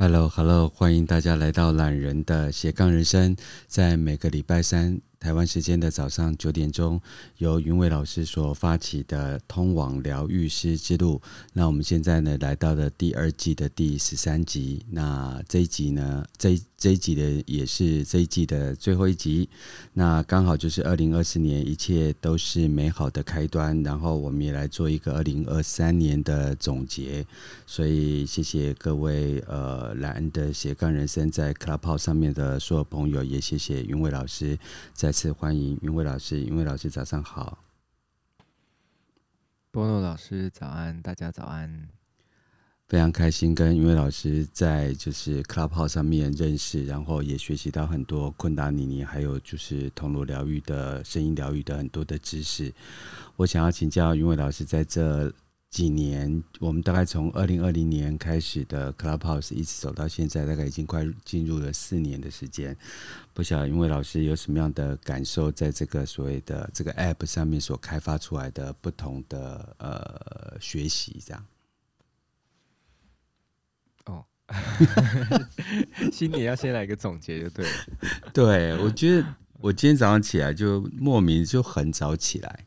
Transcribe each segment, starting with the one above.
Hello，Hello，欢迎大家来到懒人的斜杠人生，在每个礼拜三。台湾时间的早上九点钟，由云伟老师所发起的通往疗愈师之路。那我们现在呢，来到了第二季的第十三集。那这一集呢，这这一集的也是这一季的最后一集。那刚好就是二零二四年，一切都是美好的开端。然后我们也来做一个二零二三年的总结。所以谢谢各位呃，莱恩的斜杠人生在 Clubhouse 上面的所有朋友，也谢谢云伟老师在。再次欢迎云伟老师，云伟老师早上好，波诺老师早安，大家早安，非常开心跟云伟老师在就是 Clubhouse 上面认识，然后也学习到很多昆达尼尼，还有就是铜锣疗愈的声音疗愈的很多的知识。我想要请教云伟老师，在这。几年，我们大概从二零二零年开始的 Clubhouse 一直走到现在，大概已经快进入了四年的时间。不晓得因为老师有什么样的感受，在这个所谓的这个 App 上面所开发出来的不同的呃学习，这样。哦，心里要先来一个总结就对了。对，我觉得我今天早上起来就莫名就很早起来。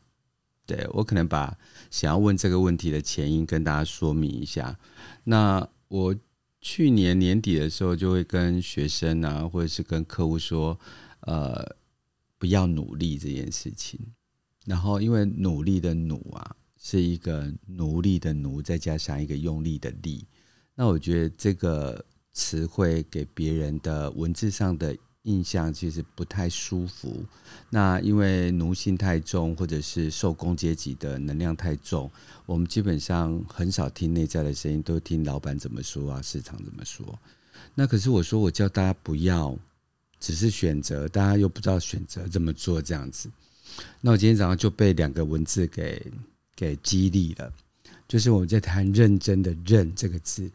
对，我可能把想要问这个问题的前因跟大家说明一下。那我去年年底的时候就会跟学生啊，或者是跟客户说，呃，不要努力这件事情。然后因为努力的努啊，是一个奴隶的奴，再加上一个用力的力。那我觉得这个词汇给别人的文字上的。印象其实不太舒服，那因为奴性太重，或者是受工阶级的能量太重，我们基本上很少听内在的声音，都听老板怎么说啊，市场怎么说。那可是我说我叫大家不要，只是选择，大家又不知道选择怎么做这样子。那我今天早上就被两个文字给给激励了，就是我们在谈认真的“认”这个字。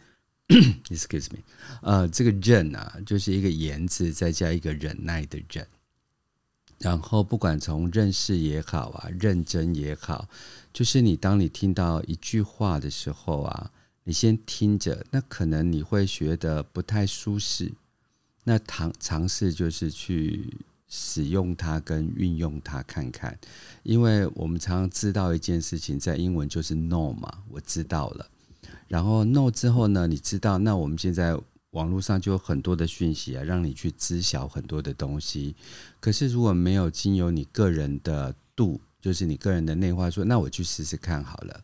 Excuse me，呃，这个忍啊，就是一个言字，再加一个忍耐的忍。然后不管从认识也好啊，认真也好，就是你当你听到一句话的时候啊，你先听着，那可能你会觉得不太舒适。那尝尝试就是去使用它跟运用它看看，因为我们常常知道一件事情，在英文就是 no 嘛，我知道了。然后 no 之后呢，你知道，那我们现在网络上就有很多的讯息啊，让你去知晓很多的东西。可是如果没有经由你个人的度，就是你个人的内化说，那我去试试看好了。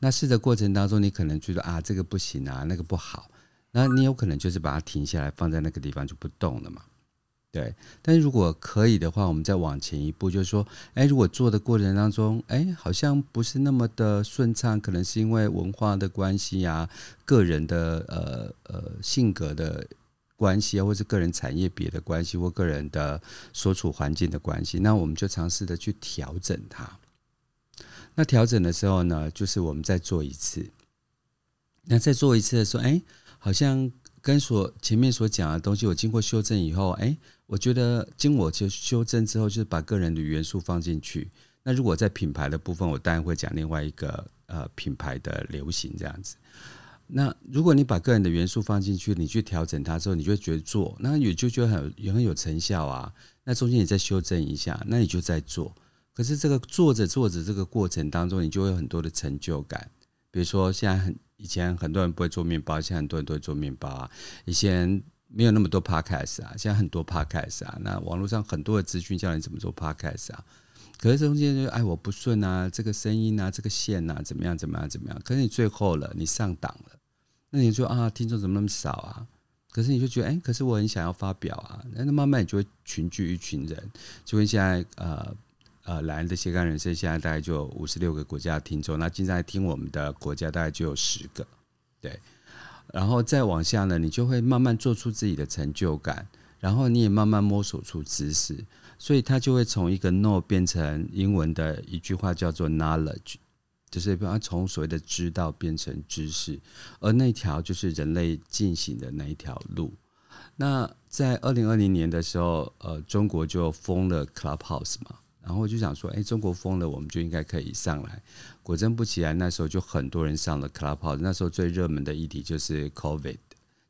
那试的过程当中，你可能觉得啊，这个不行啊，那个不好，那你有可能就是把它停下来，放在那个地方就不动了嘛。对，但是如果可以的话，我们再往前一步，就是说，哎，如果做的过程当中，哎，好像不是那么的顺畅，可能是因为文化的关系呀、啊，个人的呃呃性格的关系啊，或是个人产业别的关系，或个人的所处环境的关系，那我们就尝试的去调整它。那调整的时候呢，就是我们再做一次。那再做一次的时候，哎，好像跟所前面所讲的东西，我经过修正以后，哎。我觉得经我就修正之后，就是把个人的元素放进去。那如果在品牌的部分，我当然会讲另外一个呃品牌的流行这样子。那如果你把个人的元素放进去，你去调整它之后，你就会觉得做，那也就觉得很也很有成效啊。那中间你再修正一下，那你就在做。可是这个做着做着这个过程当中，你就会有很多的成就感。比如说现在很以前很多人不会做面包，现在很多人都会做面包啊。以前。没有那么多 podcast 啊，现在很多 podcast 啊，那网络上很多的资讯教你怎么做 podcast 啊，可是中间就哎我不顺啊，这个声音啊，这个线啊，怎么样怎么样怎么样？可是你最后了，你上档了，那你说啊，听众怎么那么少啊？可是你就觉得哎，可是我很想要发表啊，那慢慢你就会群聚一群人，就跟现在呃呃懒人的斜杠人生现在大概就五十六个国家的听众，那现在听我们的国家大概就有十个，对。然后再往下呢，你就会慢慢做出自己的成就感，然后你也慢慢摸索出知识，所以它就会从一个 no 变成英文的一句话叫做 knowledge，就是把它从所谓的知道变成知识，而那条就是人类进行的那一条路。那在二零二零年的时候，呃，中国就封了 Clubhouse 嘛。然后我就想说，哎，中国封了，我们就应该可以上来。果真不起来，那时候就很多人上了 Clubhouse。那时候最热门的议题就是 COVID，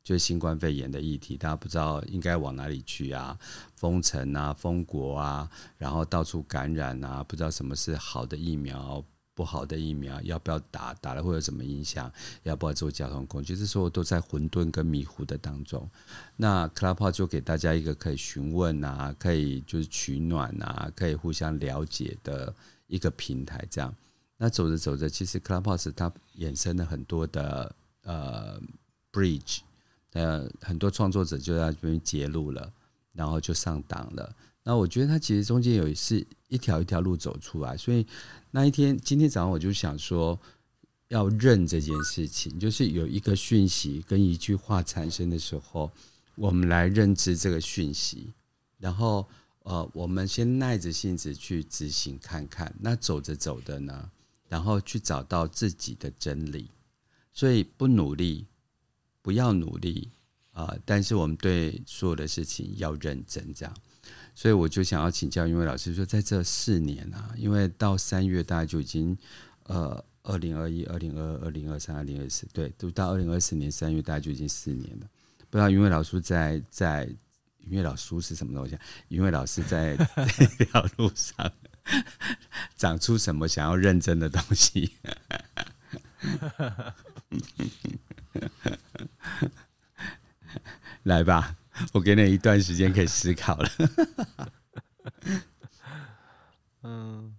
就是新冠肺炎的议题，大家不知道应该往哪里去啊，封城啊，封国啊，然后到处感染啊，不知道什么是好的疫苗。不好的疫苗要不要打？打了会有什么影响？要不要做交通工具？这时候都在混沌跟迷糊的当中。那 Clubhouse 就给大家一个可以询问啊，可以就是取暖啊，可以互相了解的一个平台。这样，那走着走着，其实 Clubhouse 它衍生了很多的呃 bridge，呃，很多创作者就在这边揭露了，然后就上档了。那我觉得它其实中间有是一条一条路走出来，所以。那一天，今天早上我就想说，要认这件事情，就是有一个讯息跟一句话产生的时候，我们来认知这个讯息，然后呃，我们先耐着性子去执行看看。那走着走的呢，然后去找到自己的真理。所以不努力，不要努力啊，但是我们对所有的事情要认真，这样。所以我就想要请教云伟老师说，在这四年啊，因为到三月大概就已经呃，二零二一、二零二二、二零二三、二零二四，对，都到二零二四年三月，大概就已经四年了。不知道云伟老师在在云伟老师是什么东西？云伟老师在这条路上 长出什么想要认真的东西？来吧。我给你一段时间可以思考了。嗯，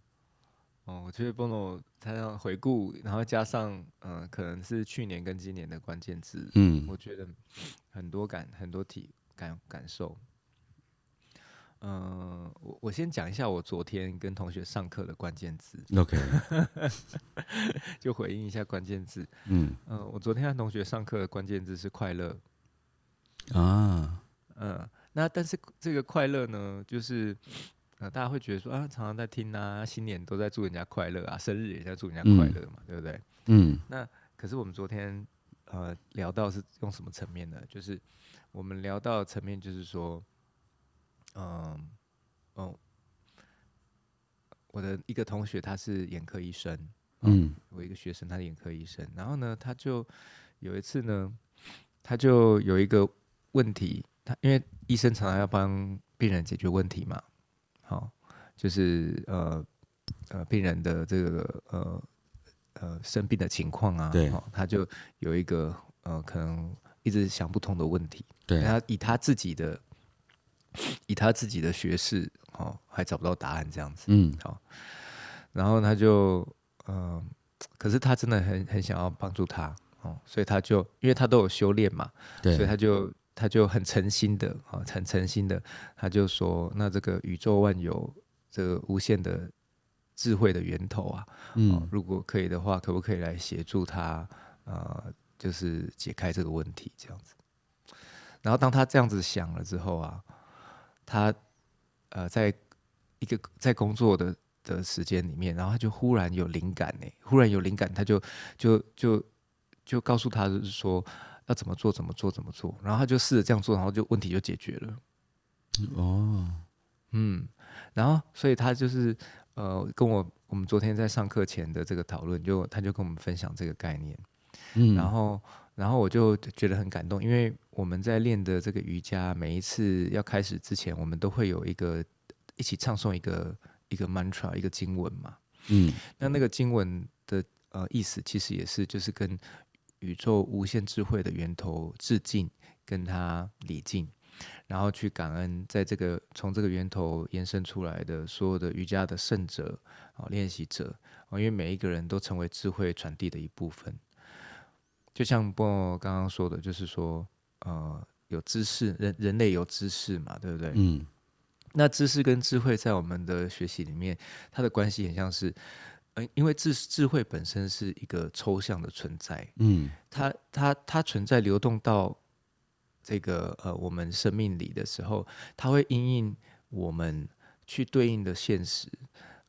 哦，我觉得 Bono 他要回顾，然后加上嗯、呃，可能是去年跟今年的关键字，嗯，我觉得很多感很多体感感受。嗯，我我先讲一下我昨天跟同学上课的关键字。OK，就回应一下关键字。嗯嗯、呃，我昨天和同学上课的关键字是快乐啊。嗯，那但是这个快乐呢，就是呃，大家会觉得说啊，常常在听啊，新年都在祝人家快乐啊，生日也在祝人家快乐嘛，嗯、对不对？嗯。那可是我们昨天呃聊到是用什么层面呢？就是我们聊到层面就是说，嗯、呃、哦，我的一个同学他是眼科医生，嗯，我一个学生他是眼科医生，然后呢，他就有一次呢，他就有一个问题。他因为医生常常要帮病人解决问题嘛，好，就是呃呃病人的这个呃呃生病的情况啊，对，他就有一个呃可能一直想不通的问题，对，他以他自己的以他自己的学识，哦，还找不到答案这样子，嗯，好，然后他就嗯、呃，可是他真的很很想要帮助他，哦，所以他就因为他都有修炼嘛，对，所以他就。他就很诚心的啊，很诚心的，他就说：“那这个宇宙万有，这个无限的智慧的源头啊，嗯，如果可以的话，可不可以来协助他？呃，就是解开这个问题，这样子。然后当他这样子想了之后啊，他呃，在一个在工作的的时间里面，然后他就忽然有灵感呢，忽然有灵感，他就就就就告诉他，就是说。”要怎么做？怎么做？怎么做？然后他就试着这样做，然后就问题就解决了。哦，嗯，然后所以他就是呃，跟我我们昨天在上课前的这个讨论，就他就跟我们分享这个概念。嗯，然后然后我就觉得很感动，因为我们在练的这个瑜伽，每一次要开始之前，我们都会有一个一起唱诵一个一个 mantra 一个经文嘛。嗯，那那个经文的呃意思，其实也是就是跟。宇宙无限智慧的源头致敬，跟他礼敬，然后去感恩，在这个从这个源头延伸出来的所有的瑜伽的圣者啊，练习者啊，因为每一个人都成为智慧传递的一部分。就像波刚刚说的，就是说，呃，有知识，人人类有知识嘛，对不对？嗯。那知识跟智慧在我们的学习里面，它的关系很像是。嗯因为智智慧本身是一个抽象的存在嗯。它它它存在流动到这个呃我们生命里的时候它会因应我们去对应的现实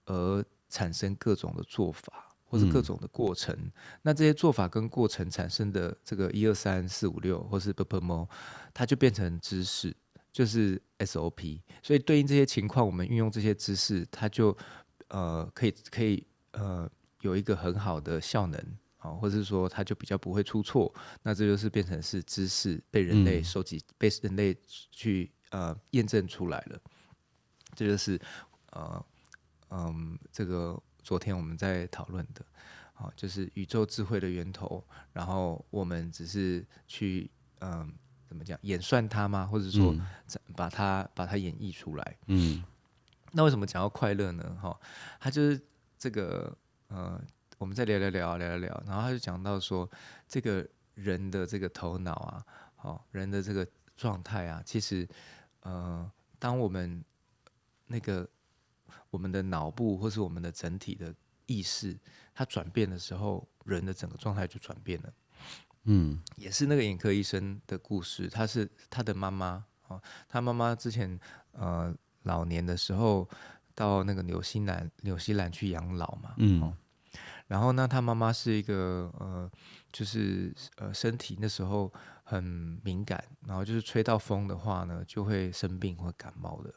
而产生各种的做法或是各种的过程。那这些做法跟过程产生的这个一二三四五六或是 per permon 它就变成知识就是 sop 所以对应这些情况我们运用这些知识它就呃可以可以呃，有一个很好的效能啊，或者是说它就比较不会出错，那这就是变成是知识被人类收集、嗯、被人类去呃验证出来了，这就是呃嗯这个昨天我们在讨论的，啊，就是宇宙智慧的源头，然后我们只是去嗯、呃、怎么讲演算它吗？或者说把它把它演绎出来？嗯，那为什么讲到快乐呢？哈，它就是这个呃。我们再聊聊聊聊聊聊，然后他就讲到说，这个人的这个头脑啊，哦，人的这个状态啊，其实，呃，当我们那个我们的脑部或是我们的整体的意识它转变的时候，人的整个状态就转变了。嗯，也是那个眼科医生的故事，他是他的妈妈哦，他妈妈之前呃老年的时候到那个纽西兰纽西兰去养老嘛，嗯。然后呢，他妈妈是一个呃，就是呃，身体那时候很敏感，然后就是吹到风的话呢，就会生病或感冒的。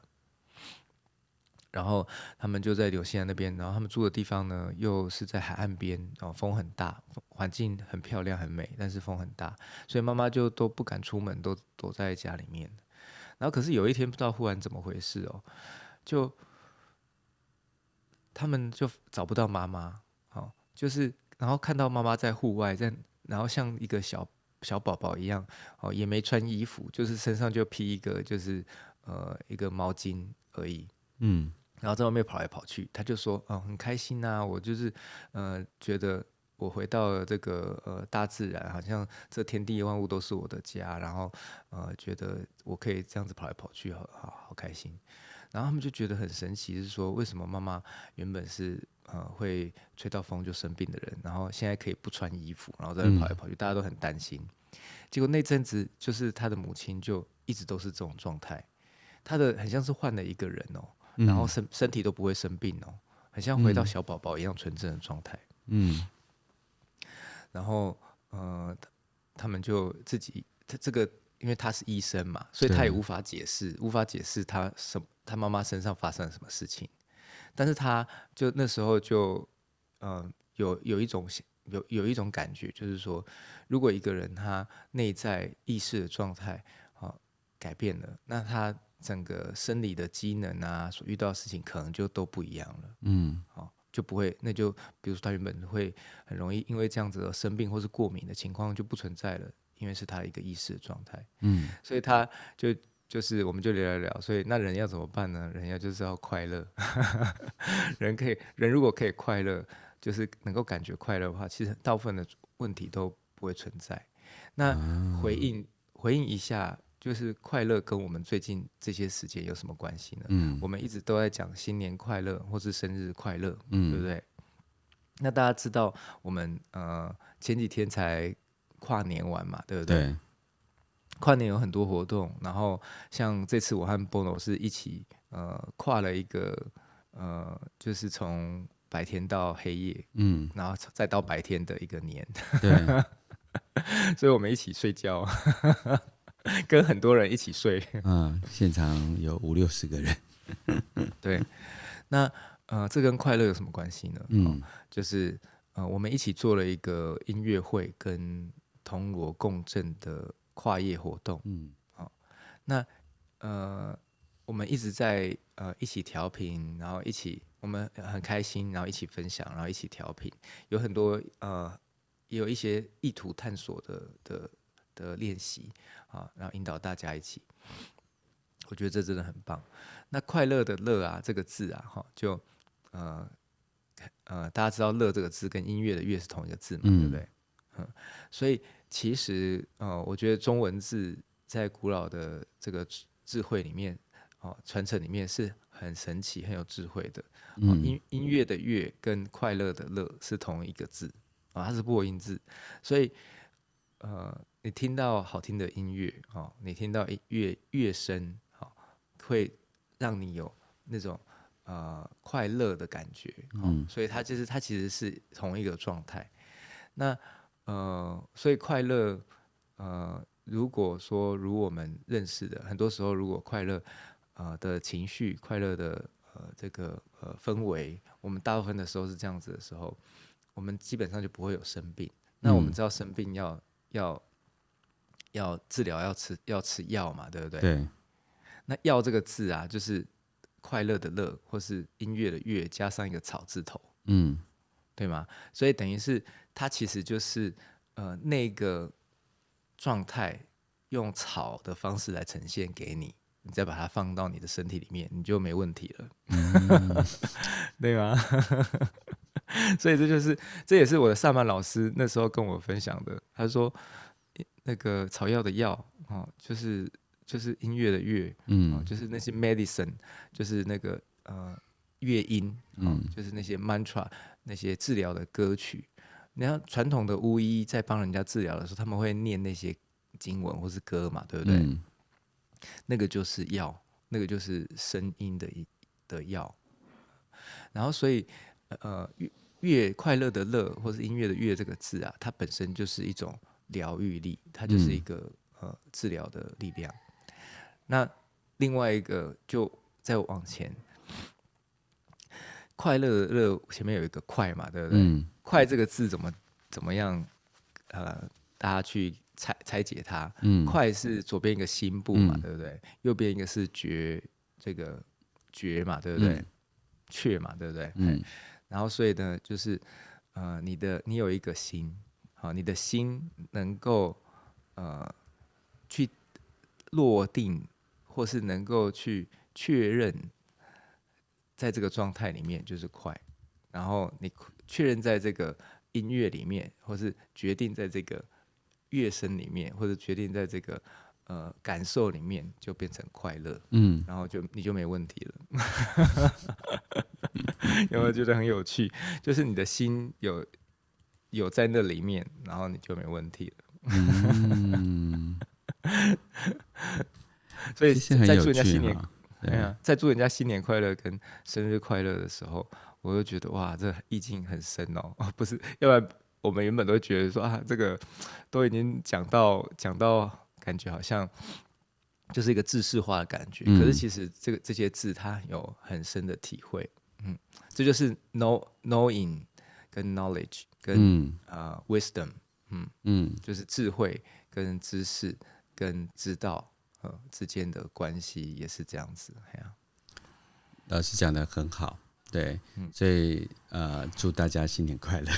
然后他们就在纽西兰那边，然后他们住的地方呢，又是在海岸边，然后风很大，环境很漂亮很美，但是风很大，所以妈妈就都不敢出门，都躲在家里面。然后可是有一天不知道忽然怎么回事哦，就他们就找不到妈妈。就是，然后看到妈妈在户外，在然后像一个小小宝宝一样，哦，也没穿衣服，就是身上就披一个，就是呃一个毛巾而已，嗯，然后在外面跑来跑去，他就说，哦，很开心呐，我就是呃觉得我回到了这个呃大自然，好像这天地万物都是我的家，然后呃觉得我可以这样子跑来跑去，好好好开心。然后他们就觉得很神奇，是说为什么妈妈原本是呃会吹到风就生病的人，然后现在可以不穿衣服，然后在那跑来跑去，嗯、大家都很担心。结果那阵子就是他的母亲就一直都是这种状态，他的很像是换了一个人哦，然后身身体都不会生病哦，很像回到小宝宝一样纯正的状态。嗯，然后呃，他们就自己他这个。因为他是医生嘛，所以他也无法解释，无法解释他什他妈妈身上发生了什么事情。但是他就那时候就，呃，有有一种有有一种感觉，就是说，如果一个人他内在意识的状态啊改变了，那他整个生理的机能啊，所遇到的事情可能就都不一样了。嗯，好，就不会，那就比如说他原本会很容易因为这样子而生病或是过敏的情况就不存在了。因为是他一个意识的状态，嗯，所以他就就是我们就聊聊聊，所以那人要怎么办呢？人要就是要快乐，人可以人如果可以快乐，就是能够感觉快乐的话，其实大部分的问题都不会存在。那回应回应一下，就是快乐跟我们最近这些时间有什么关系呢？嗯，我们一直都在讲新年快乐或是生日快乐，嗯，对不对？那大家知道我们呃前几天才。跨年玩嘛，对不对？对。跨年有很多活动，然后像这次我和 Bono 是一起呃跨了一个呃，就是从白天到黑夜，嗯，然后再到白天的一个年，对。所以我们一起睡觉，跟很多人一起睡，嗯，现场有五六十个人，对。那呃，这跟快乐有什么关系呢？嗯，哦、就是呃，我们一起做了一个音乐会跟。铜锣共振的跨业活动，嗯，好，那呃，我们一直在呃一起调频，然后一起我们很开心，然后一起分享，然后一起调频，有很多呃，也有一些意图探索的的的练习啊，然后引导大家一起，我觉得这真的很棒。那快乐的乐啊，这个字啊，哈，就呃呃，大家知道乐这个字跟音乐的乐是同一个字嘛，嗯、对不对？嗯，所以。其实，呃，我觉得中文字在古老的这个智慧里面，哦，传承里面是很神奇、很有智慧的。哦、音音乐的乐跟快乐的乐是同一个字啊、哦，它是破音字。所以，呃，你听到好听的音乐，哦，你听到乐乐声，哦，会让你有那种呃快乐的感觉。哦、嗯，所以它就是它其实是同一个状态。那呃，所以快乐，呃，如果说如我们认识的，很多时候如果快乐，呃的情绪，快乐的呃这个呃氛围，我们大部分的时候是这样子的时候，我们基本上就不会有生病。那我们知道生病要、嗯、要要治疗要吃要吃药嘛，对不对？对。那“药”这个字啊，就是快乐的“乐”或是音乐的“乐”加上一个草字头，嗯，对吗？所以等于是它其实就是呃那个状态用草的方式来呈现给你，你再把它放到你的身体里面，你就没问题了，嗯、对吗？所以这就是这也是我的萨满老师那时候跟我分享的，他说那个草药的药啊，就是。就是音乐的乐，嗯、哦，就是那些 medicine，就是那个呃乐音，哦、嗯，就是那些 mantra，那些治疗的歌曲。你看传统的巫医在帮人家治疗的时候，他们会念那些经文或是歌嘛，对不对？嗯、那个就是药，那个就是声音的的药。然后所以呃乐乐快乐的乐或是音乐的乐这个字啊，它本身就是一种疗愈力，它就是一个、嗯、呃治疗的力量。那另外一个就再往前，快乐的乐前面有一个快嘛，对不对？嗯、快这个字怎么怎么样？呃，大家去拆拆解它。嗯、快是左边一个心部嘛，嗯、对不对？右边一个是绝，这个绝嘛，对不对？雀、嗯、嘛，对不对？嗯。然后所以呢，就是呃，你的你有一个心，好，你的心能够呃去落定。或是能够去确认，在这个状态里面就是快，然后你确认在这个音乐里面，或是决定在这个乐声里面，或者决定在这个呃感受里面，就变成快乐。嗯，然后就你就没问题了。有没有觉得很有趣？就是你的心有有在那里面，然后你就没问题了。嗯。所以在祝人家新年，对啊，在祝人家新年快乐跟生日快乐的时候，我就觉得哇，这意境很深哦。哦，不是，要不然我们原本都觉得说啊，这个都已经讲到讲到，感觉好像就是一个制式化的感觉。嗯、可是其实这个这些字它有很深的体会。嗯，这就是 know knowing 跟 knowledge 跟啊、嗯呃、wisdom，嗯嗯，就是智慧跟知识跟知道。呃，之间的关系也是这样子，哎呀，老师讲的很好，对，嗯、所以呃，祝大家新年快乐，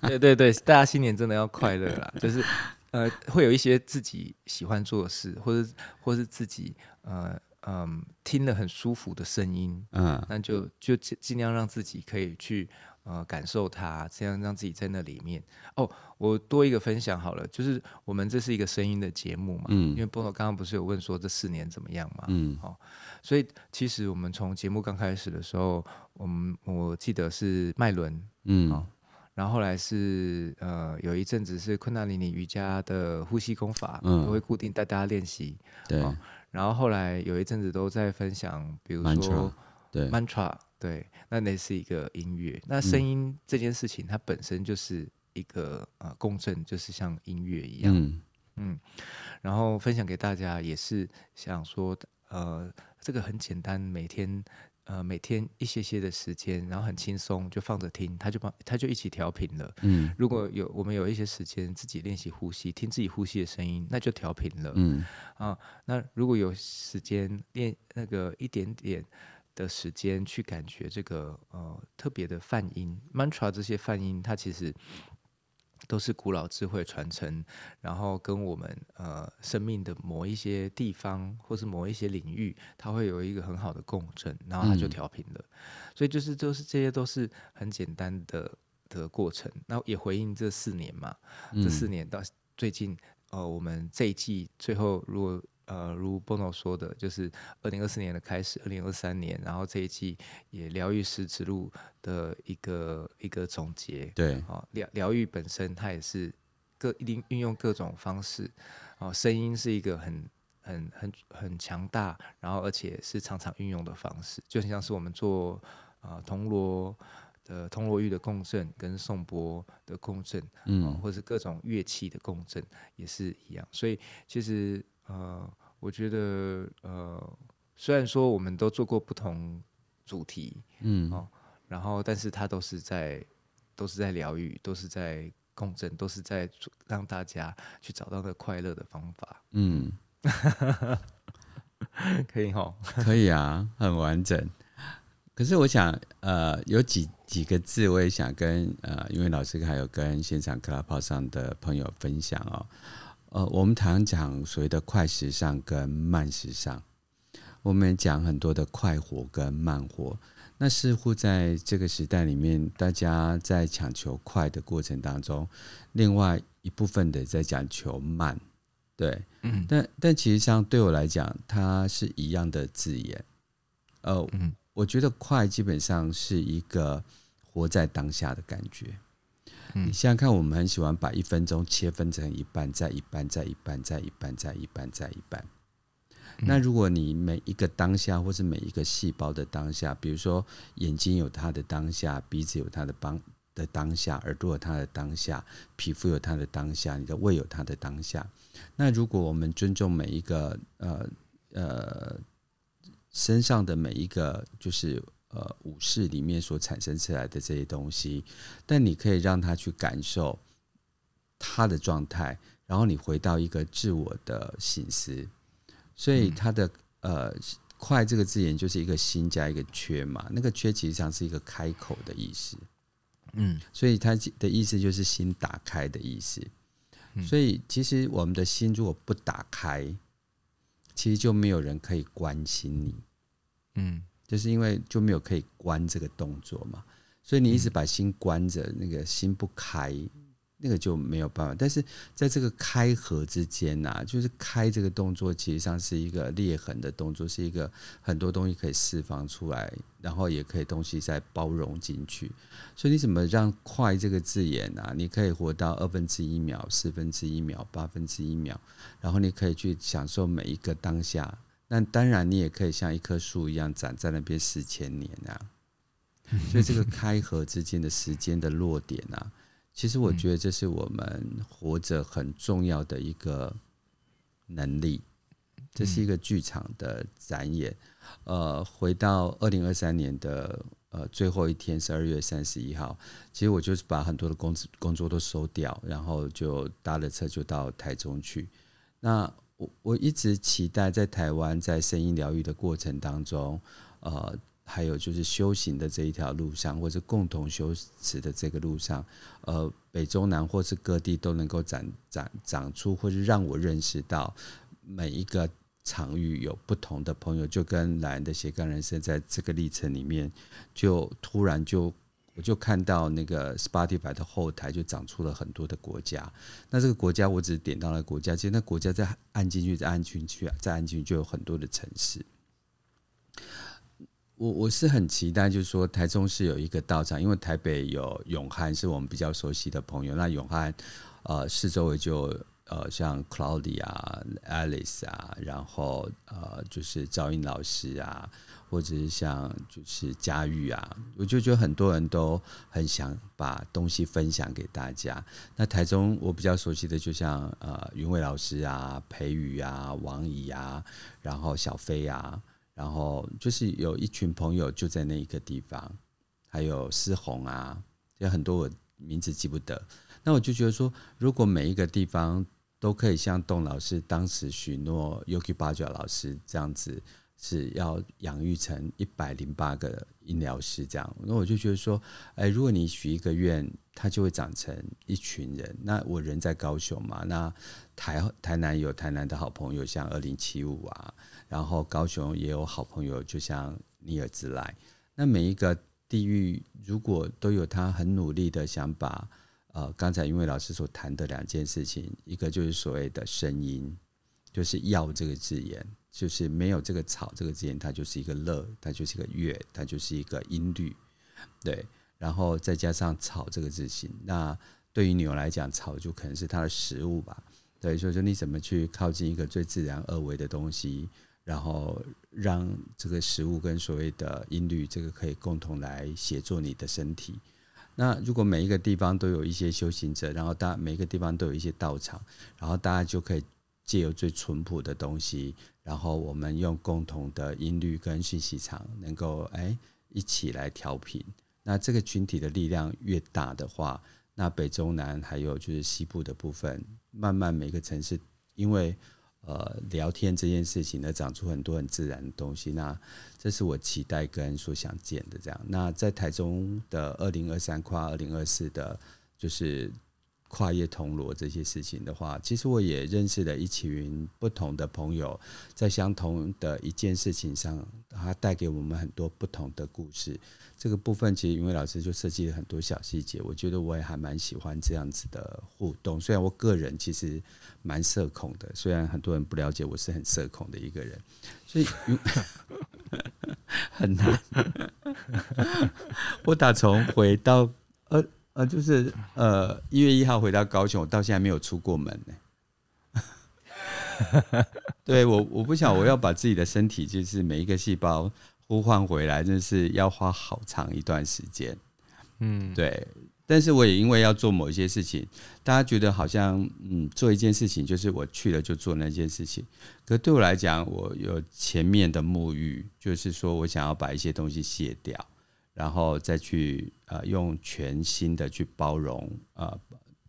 对对对，大家新年真的要快乐啦，就是呃，会有一些自己喜欢做的事，或者或是自己呃嗯、呃、听了很舒服的声音，嗯，那就就尽尽量让自己可以去。呃，感受它，这样让自己在那里面。哦，我多一个分享好了，就是我们这是一个声音的节目嘛，嗯，因为波诺刚刚不是有问说这四年怎么样嘛，嗯，好、哦，所以其实我们从节目刚开始的时候，我们我记得是麦伦，嗯、哦，然后后来是呃有一阵子是昆达里尼瑜伽的呼吸功法，嗯，都会固定带大家练习，对、哦，然后后来有一阵子都在分享，比如说对，Mantra。对，那那是一个音乐。那声音这件事情，它本身就是一个呃共振，就是像音乐一样。嗯，嗯，然后分享给大家，也是想说，呃，这个很简单，每天呃每天一些些的时间，然后很轻松，就放着听，它就帮它就一起调频了。嗯，如果有我们有一些时间自己练习呼吸，听自己呼吸的声音，那就调频了。嗯，啊，那如果有时间练那个一点点。的时间去感觉这个呃特别的泛音，mantra 这些泛音，它其实都是古老智慧传承，然后跟我们呃生命的某一些地方或是某一些领域，它会有一个很好的共振，然后它就调频了。嗯、所以就是都是这些都是很简单的的过程。那也回应这四年嘛，嗯、这四年到最近呃我们这一季最后如果。呃，如 Bono 说的，就是二零二四年的开始，二零二三年，然后这一季也疗愈师之路的一个一个总结。对，啊，疗疗愈本身它也是各一定运用各种方式，哦，声音是一个很很很很强大，然后而且是常常运用的方式，就像是我们做啊、呃、铜锣的铜锣玉的共振跟颂钵的共振，嗯、呃，或是各种乐器的共振也是一样，所以其实呃。我觉得，呃，虽然说我们都做过不同主题，嗯，哦，然后，但是它都是在，都是在疗愈，都是在共振，都是在让大家去找到那个快乐的方法。嗯，可以哈，可以啊，很完整。可是我想，呃，有几几个字，我也想跟呃，因为老师还有跟现场 Clubhouse 上的朋友分享哦。呃，我们常讲所谓的快时尚跟慢时尚，我们讲很多的快活跟慢活。那似乎在这个时代里面，大家在抢求快的过程当中，另外一部分的在讲求慢，对，嗯，但但其实上对我来讲，它是一样的字眼。呃，嗯，我觉得快基本上是一个活在当下的感觉。你想想看，我们很喜欢把一分钟切分成一半，再一半，再一半，再一半，再一半，再一半。那如果你每一个当下，或是每一个细胞的当下，比如说眼睛有它的当下，鼻子有它的当的当下，耳朵有它的当下，皮肤有它的当下，你的胃有它的当下。那如果我们尊重每一个呃呃身上的每一个，就是。呃，武士里面所产生出来的这些东西，但你可以让他去感受他的状态，然后你回到一个自我的省思。所以他的呃“快”这个字眼就是一个心加一个缺嘛，那个缺其实上是一个开口的意思。嗯，所以他的意思就是心打开的意思。所以其实我们的心如果不打开，其实就没有人可以关心你。嗯。就是因为就没有可以关这个动作嘛，所以你一直把心关着，那个心不开，那个就没有办法。但是在这个开合之间呐，就是开这个动作，其实上是一个裂痕的动作，是一个很多东西可以释放出来，然后也可以东西再包容进去。所以你怎么让“快”这个字眼啊，你可以活到二分之一秒、四分之一秒、八分之一秒，然后你可以去享受每一个当下。那当然，你也可以像一棵树一样长在那边四千年啊。所以这个开合之间的时间的落点啊，其实我觉得这是我们活着很重要的一个能力。这是一个剧场的展演。呃，回到二零二三年的呃最后一天，十二月三十一号，其实我就是把很多的工工作都收掉，然后就搭了车就到台中去。那我我一直期待在台湾，在声音疗愈的过程当中，呃，还有就是修行的这一条路上，或者共同修持的这个路上，呃，北中南或是各地都能够长长长出，或是让我认识到每一个场域有不同的朋友，就跟莱恩的斜杠人生在这个历程里面，就突然就。我就看到那个 Spotify 的后台就长出了很多的国家，那这个国家我只是点到了国家，其实那国家再按进去，再按进去，再按进去就有很多的城市。我我是很期待，就是说台中是有一个道场，因为台北有永汉是我们比较熟悉的朋友，那永汉呃四周围就呃像 Claudia 啊、Alice 啊，然后呃就是赵英老师啊。或者是像就是佳玉啊，我就觉得很多人都很想把东西分享给大家。那台中我比较熟悉的，就像呃云伟老师啊、培宇啊、王怡啊，然后小飞啊，然后就是有一群朋友就在那一个地方，还有思红啊，有很多我名字记不得。那我就觉得说，如果每一个地方都可以像董老师当时许诺，Yogi Bhajan 老师这样子。是要养育成一百零八个医疗师这样，那我就觉得说，哎，如果你许一个愿，它就会长成一群人。那我人在高雄嘛，那台台南有台南的好朋友，像二零七五啊，然后高雄也有好朋友，就像尼尔兹莱。那每一个地域，如果都有他很努力的想把，呃，刚才因为老师所谈的两件事情，一个就是所谓的声音，就是要这个字眼。就是没有这个草这个字眼，它就是一个乐，它就是一个乐，它就是一个音律，对。然后再加上草这个字形，那对于牛来讲，草就可能是它的食物吧，对。所以说你怎么去靠近一个最自然二维的东西，然后让这个食物跟所谓的音律，这个可以共同来协作你的身体。那如果每一个地方都有一些修行者，然后大每一个地方都有一些道场，然后大家就可以借由最淳朴的东西。然后我们用共同的音律跟讯息场，能够哎一起来调频，那这个群体的力量越大的话，那北中南还有就是西部的部分，慢慢每个城市因为呃聊天这件事情呢，长出很多很自然的东西。那这是我期待跟所想见的这样。那在台中的二零二三跨二零二四的，就是。跨业铜锣这些事情的话，其实我也认识了一群不同的朋友，在相同的一件事情上，他带给我们很多不同的故事。这个部分其实云伟老师就设计了很多小细节，我觉得我也还蛮喜欢这样子的互动。虽然我个人其实蛮社恐的，虽然很多人不了解我是很社恐的一个人，所以 很难。我打从回到呃。呃，就是呃，一月一号回到高雄，我到现在没有出过门呢。对我，我不想我要把自己的身体，就是每一个细胞呼唤回来，真是要花好长一段时间。嗯，对。但是我也因为要做某一些事情，大家觉得好像嗯，做一件事情就是我去了就做那件事情。可对我来讲，我有前面的沐浴，就是说我想要把一些东西卸掉。然后再去呃，用全新的去包容呃，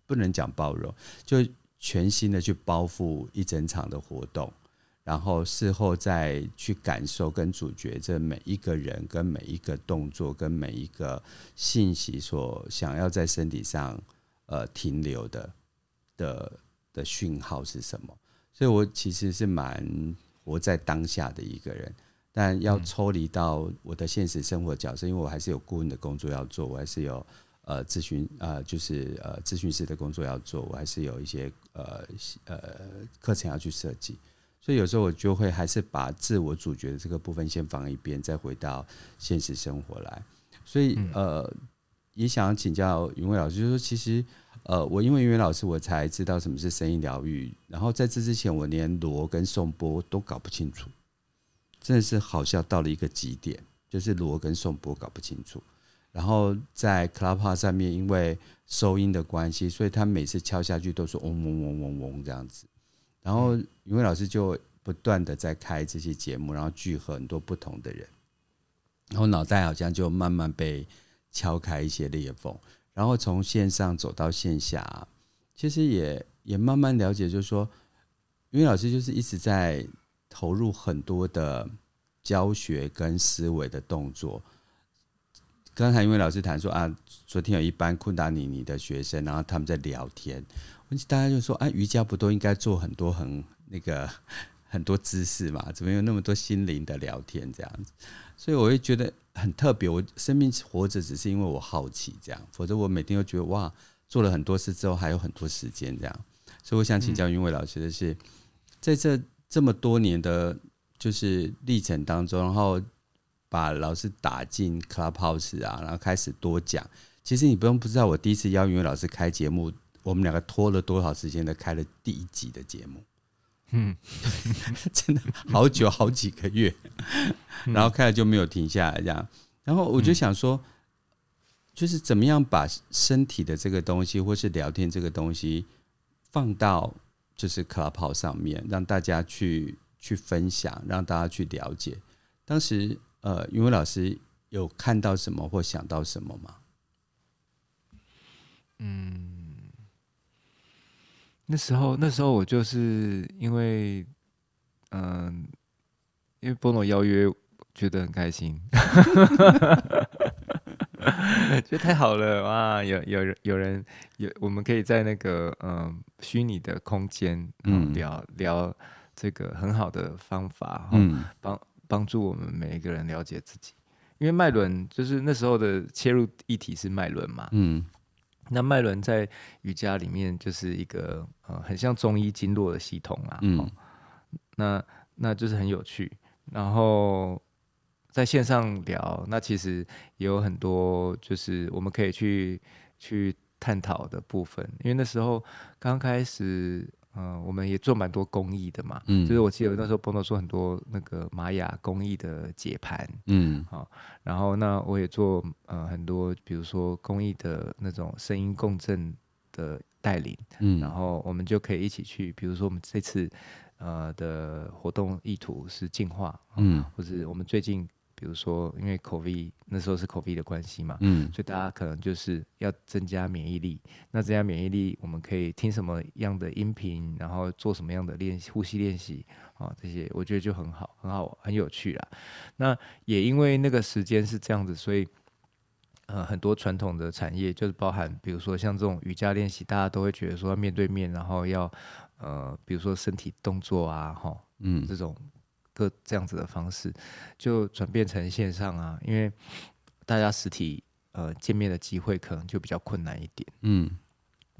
不能讲包容，就全新的去包覆一整场的活动，然后事后再去感受跟咀嚼这每一个人跟每一个动作跟每一个信息所想要在身体上呃停留的的的讯号是什么？所以我其实是蛮活在当下的一个人。但要抽离到我的现实生活角色，因为我还是有顾问的工作要做，我还是有呃咨询呃就是呃咨询师的工作要做，我还是有一些呃呃课程要去设计，所以有时候我就会还是把自我主角的这个部分先放一边，再回到现实生活来。所以呃也想要请教云伟老师，就是说其实呃我因为云伟老师我才知道什么是声音疗愈，然后在这之前我连锣跟颂钵都搞不清楚。真的是好笑到了一个极点，就是罗跟宋博搞不清楚。然后在 Clubhouse 上面，因为收音的关系，所以他每次敲下去都是嗡嗡嗡嗡嗡这样子。然后云伟老师就不断的在开这些节目，然后聚合很多不同的人，然后脑袋好像就慢慢被敲开一些裂缝。然后从线上走到线下，其实也也慢慢了解，就是说，云伟老师就是一直在。投入很多的教学跟思维的动作。刚才因为老师谈说啊，昨天有一班昆达尼尼的学生，然后他们在聊天，问大家就说啊，瑜伽不都应该做很多很那个 很多姿势嘛？怎么有那么多心灵的聊天这样子？所以我会觉得很特别。我生命活着只是因为我好奇这样，否则我每天都觉得哇，做了很多事之后还有很多时间这样。所以我想请教云伟老师的是，在这。这么多年的就是历程当中，然后把老师打进 Clubhouse 啊，然后开始多讲。其实你不用不知道，我第一次邀云伟老师开节目，我们两个拖了多少时间的开了第一集的节目，嗯，真的好久好几个月，然后开了就没有停下来这样。然后我就想说，就是怎么样把身体的这个东西，或是聊天这个东西放到。就是 Clubhouse 上面，让大家去去分享，让大家去了解。当时，呃，云伟老师有看到什么或想到什么吗？嗯，那时候，那时候我就是因为，嗯、因为波诺邀约，觉得很开心。觉得太好了哇！有有人有人有，我们可以在那个嗯虚拟的空间嗯聊聊这个很好的方法，嗯，帮帮助我们每一个人了解自己。因为脉轮就是那时候的切入议题是脉轮嘛，嗯，那脉轮在瑜伽里面就是一个呃很像中医经络的系统啊，嗯，那那就是很有趣，然后。在线上聊，那其实也有很多就是我们可以去去探讨的部分，因为那时候刚开始，嗯、呃，我们也做蛮多公益的嘛，嗯，就是我记得那时候朋友说很多那个玛雅公益的解盘，嗯，好，然后那我也做呃很多，比如说公益的那种声音共振的带领，嗯，然后我们就可以一起去，比如说我们这次呃的活动意图是净化，嗯，或者我们最近。比如说因为 COVID 那时候是 COVID 的关系嘛，嗯，所以大家可能就是要增加免疫力。那增加免疫力，我们可以听什么样的音频，然后做什么样的练习，呼吸练习啊，这些我觉得就很好，很好，很有趣啦。那也因为那个时间是这样子，所以。呃，很多传统的产业就是包含，比如说像这种瑜伽练习，大家都会觉得说要面对面，然后要呃，比如说身体动作啊，哈，嗯，这种各这样子的方式，就转变成线上啊，因为大家实体呃见面的机会可能就比较困难一点，嗯，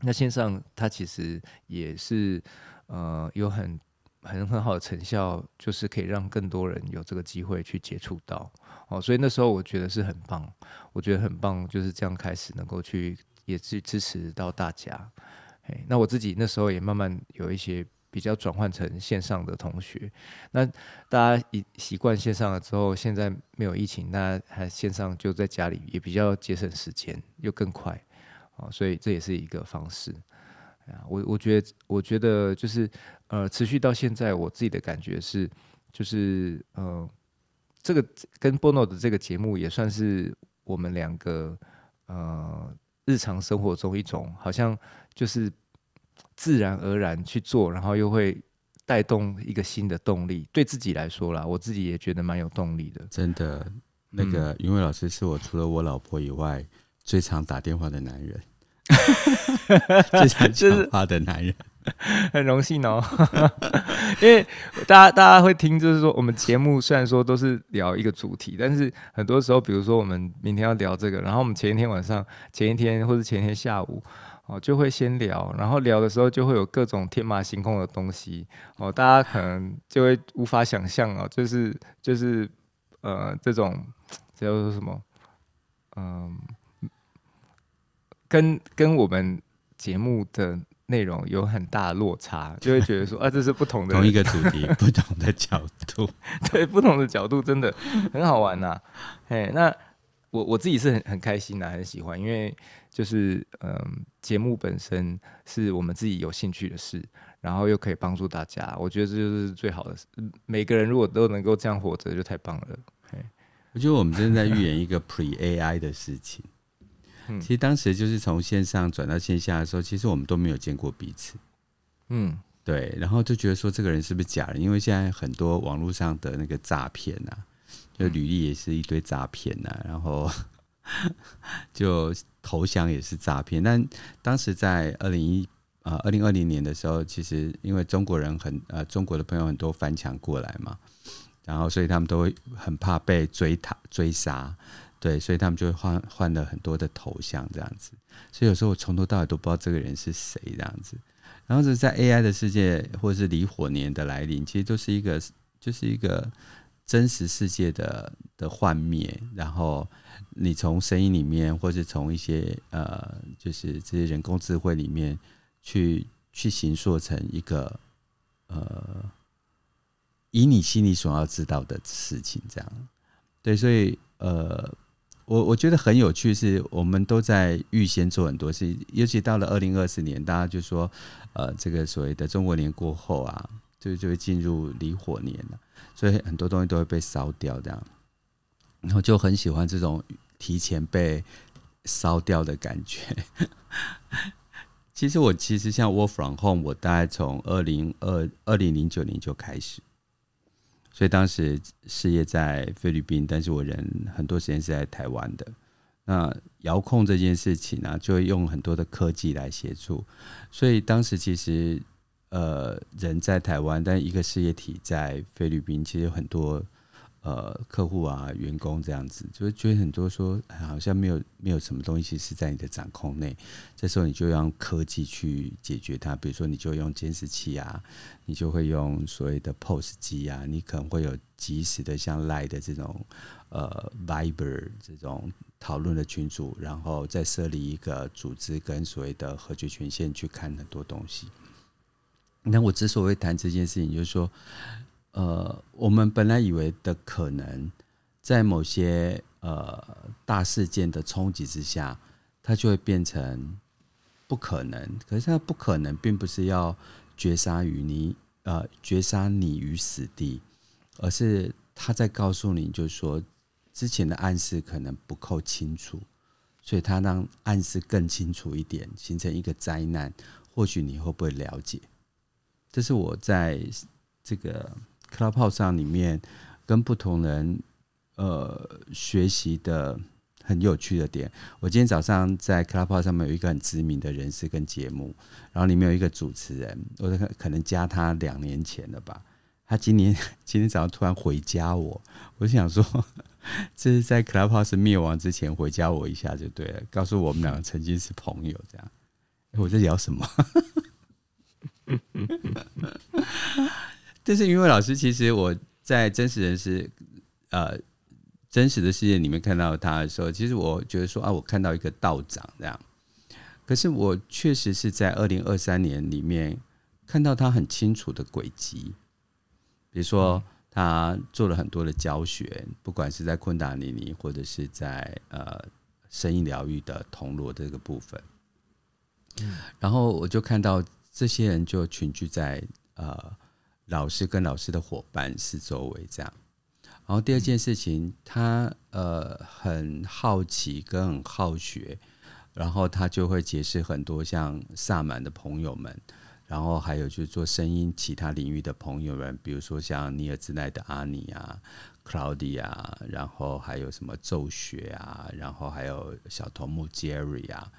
那线上它其实也是呃有很。很很好的成效，就是可以让更多人有这个机会去接触到哦，所以那时候我觉得是很棒，我觉得很棒，就是这样开始能够去也去支持到大家。嘿，那我自己那时候也慢慢有一些比较转换成线上的同学，那大家一习惯线上了之后，现在没有疫情，那还线上就在家里也比较节省时间，又更快哦，所以这也是一个方式。我我觉得，我觉得就是，呃，持续到现在，我自己的感觉是，就是，呃，这个跟 Bono 的这个节目也算是我们两个，呃，日常生活中一种好像就是自然而然去做，然后又会带动一个新的动力。对自己来说啦，我自己也觉得蛮有动力的。真的，那个云伟老师是我除了我老婆以外最常打电话的男人。最常讲话的男人，很荣幸哦。因为大家大家会听，就是说我们节目虽然说都是聊一个主题，但是很多时候，比如说我们明天要聊这个，然后我们前一天晚上、前一天或者前一天下午哦，就会先聊，然后聊的时候就会有各种天马行空的东西哦，大家可能就会无法想象哦，就是就是呃这种这叫做什么，嗯。跟跟我们节目的内容有很大的落差，就会觉得说啊，这是不同的同一个主题，不同的角度，对，不同的角度真的很好玩呐、啊。嘿，那我我自己是很很开心的，很喜欢，因为就是嗯，节目本身是我们自己有兴趣的事，然后又可以帮助大家，我觉得这就是最好的事。每个人如果都能够这样活着，就太棒了。嘿，我觉得我们正在预言一个 Pre AI 的事情。其实当时就是从线上转到线下的时候，其实我们都没有见过彼此。嗯，对，然后就觉得说这个人是不是假人？因为现在很多网络上的那个诈骗啊，就履历也是一堆诈骗啊，然后 就投降也是诈骗。但当时在二零一呃二零二零年的时候，其实因为中国人很呃中国的朋友很多翻墙过来嘛，然后所以他们都会很怕被追塔追杀。对，所以他们就会换换了很多的头像这样子，所以有时候我从头到尾都不知道这个人是谁这样子。然后是在 AI 的世界，或者是离火年的来临，其实都是一个就是一个真实世界的的幻灭。然后你从声音里面，或是从一些呃，就是这些人工智慧里面去去形塑成一个呃，以你心里所要知道的事情这样。对，所以呃。我我觉得很有趣，是我们都在预先做很多事，尤其到了二零二四年，大家就说，呃，这个所谓的中国年过后啊，就就会进入离火年了，所以很多东西都会被烧掉，这样，然后就很喜欢这种提前被烧掉的感觉。其实我其实像 Work from Home，我大概从二零二二零零九年就开始。所以当时事业在菲律宾，但是我人很多时间是在台湾的。那遥控这件事情呢、就会用很多的科技来协助。所以当时其实呃人在台湾，但一个事业体在菲律宾，其实有很多。呃，客户啊，员工这样子，就会觉得很多说，好像没有没有什么东西是在你的掌控内。这时候你就用科技去解决它，比如说你就用监视器啊，你就会用所谓的 POS 机啊，你可能会有即时的像 Line 的这种呃 Viber 这种讨论的群组，然后再设立一个组织跟所谓的合决权限去看很多东西。那我之所以谈这件事情，就是说。呃，我们本来以为的可能，在某些呃大事件的冲击之下，它就会变成不可能。可是它不可能，并不是要绝杀于你，呃，绝杀你于死地，而是他在告诉你，就是说，之前的暗示可能不够清楚，所以他让暗示更清楚一点，形成一个灾难。或许你会不会了解？这是我在这个 Clubhouse 上里面跟不同人呃学习的很有趣的点。我今天早上在 Clubhouse 上面有一个很知名的人士跟节目，然后里面有一个主持人，我可能加他两年前了吧。他今年今天早上突然回加我，我想说，这是在 Clubhouse 灭亡之前回加我一下就对了，告诉我们两个曾经是朋友这样。我在聊什么？但是因为老师，其实我在真实人是呃真实的世界里面看到他的时候，其实我觉得说啊，我看到一个道长这样。可是我确实是在二零二三年里面看到他很清楚的轨迹。比如说，他做了很多的教学，不管是在昆达尼尼，或者是在呃声音疗愈的铜锣这个部分。然后我就看到这些人就群聚在呃老师跟老师的伙伴四周围这样。然后第二件事情，他呃很好奇跟很好学，然后他就会结识很多像萨满的朋友们。然后还有就是做声音其他领域的朋友们，比如说像尼尔兹奈的阿尼啊、Cloudy 啊，然后还有什么奏学啊，然后还有小头目 Jerry 啊，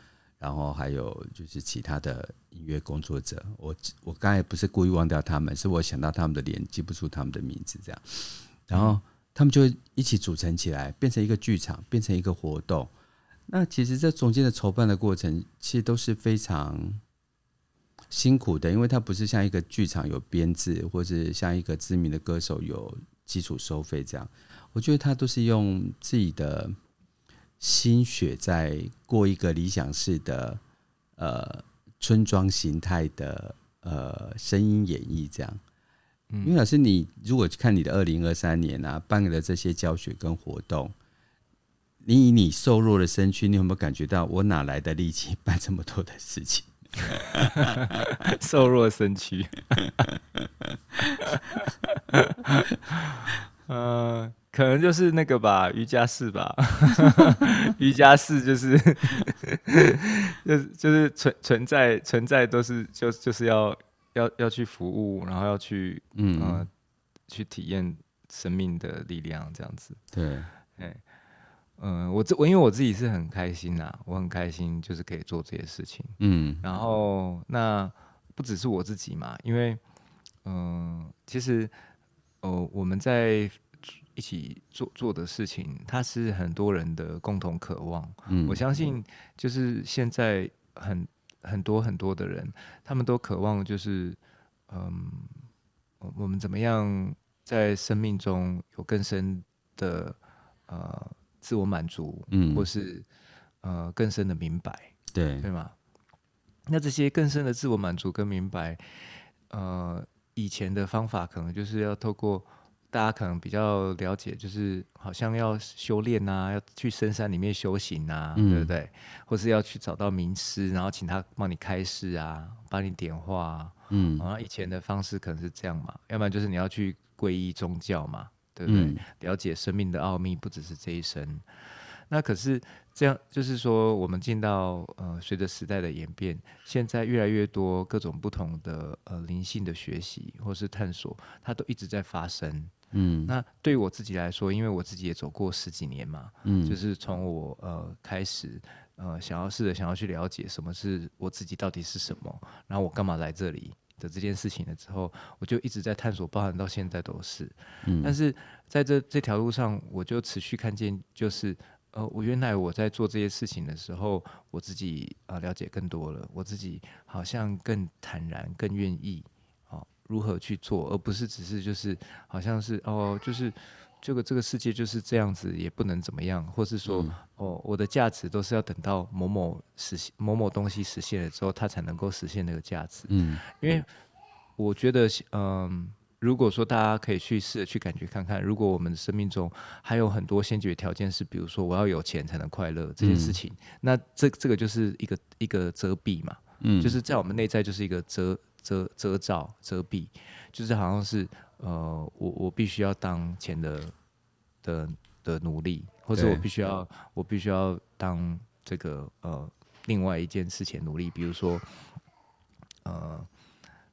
然后还有就是其他的音乐工作者。我我刚才不是故意忘掉他们，是我想到他们的脸，记不住他们的名字这样。然后他们就一起组成起来，变成一个剧场，变成一个活动。那其实这中间的筹办的过程，其实都是非常。辛苦的，因为它不是像一个剧场有编制，或是像一个知名的歌手有基础收费这样。我觉得他都是用自己的心血在过一个理想式的呃村庄形态的呃声音演绎这样。因为老师，你如果看你的二零二三年啊，办的这些教学跟活动，你以你瘦弱的身躯，你有没有感觉到我哪来的力气办这么多的事情？瘦弱身躯，呃，可能就是那个吧，瑜伽室吧，瑜伽室就是，就是就是存存在存在都是就就是要要要去服务，然后要去嗯、呃、去体验生命的力量，这样子，对，哎。嗯，我这我因为我自己是很开心呐，我很开心，就是可以做这些事情。嗯，然后那不只是我自己嘛，因为嗯，其实哦，我们在一起做做的事情，它是很多人的共同渴望。嗯，我相信就是现在很很多很多的人，他们都渴望就是嗯，我们怎么样在生命中有更深的呃。自我满足，嗯，或是呃更深的明白，对对吗？那这些更深的自我满足跟明白，呃，以前的方法可能就是要透过大家可能比较了解，就是好像要修炼啊，要去深山里面修行啊，嗯、对不对？或是要去找到名师，然后请他帮你开示啊，帮你点化啊，嗯，然后以前的方式可能是这样嘛，要不然就是你要去皈依宗教嘛。对不对？嗯、了解生命的奥秘不只是这一生。那可是这样，就是说，我们进到呃，随着时代的演变，现在越来越多各种不同的呃灵性的学习或是探索，它都一直在发生。嗯，那对于我自己来说，因为我自己也走过十几年嘛，嗯，就是从我呃开始呃想要试着想要去了解什么是我自己到底是什么，然后我干嘛来这里。的这件事情了之后，我就一直在探索，包含到现在都是。嗯，但是在这这条路上，我就持续看见，就是呃，我原来我在做这些事情的时候，我自己啊、呃、了解更多了，我自己好像更坦然、更愿意，哦，如何去做，而不是只是就是好像是哦，就是。这个这个世界就是这样子，也不能怎么样，或是说，嗯、哦，我的价值都是要等到某某实现某某东西实现了之后，它才能够实现那个价值。嗯，因为我觉得，嗯、呃，如果说大家可以去试着去感觉看看，如果我们的生命中还有很多先决条件是，比如说我要有钱才能快乐这件事情，嗯、那这这个就是一个一个遮蔽嘛，嗯，就是在我们内在就是一个遮遮遮罩遮蔽，就是好像是。呃，我我必须要当钱的的的努力，或者我必须要我必须要当这个呃另外一件事情努力，比如说呃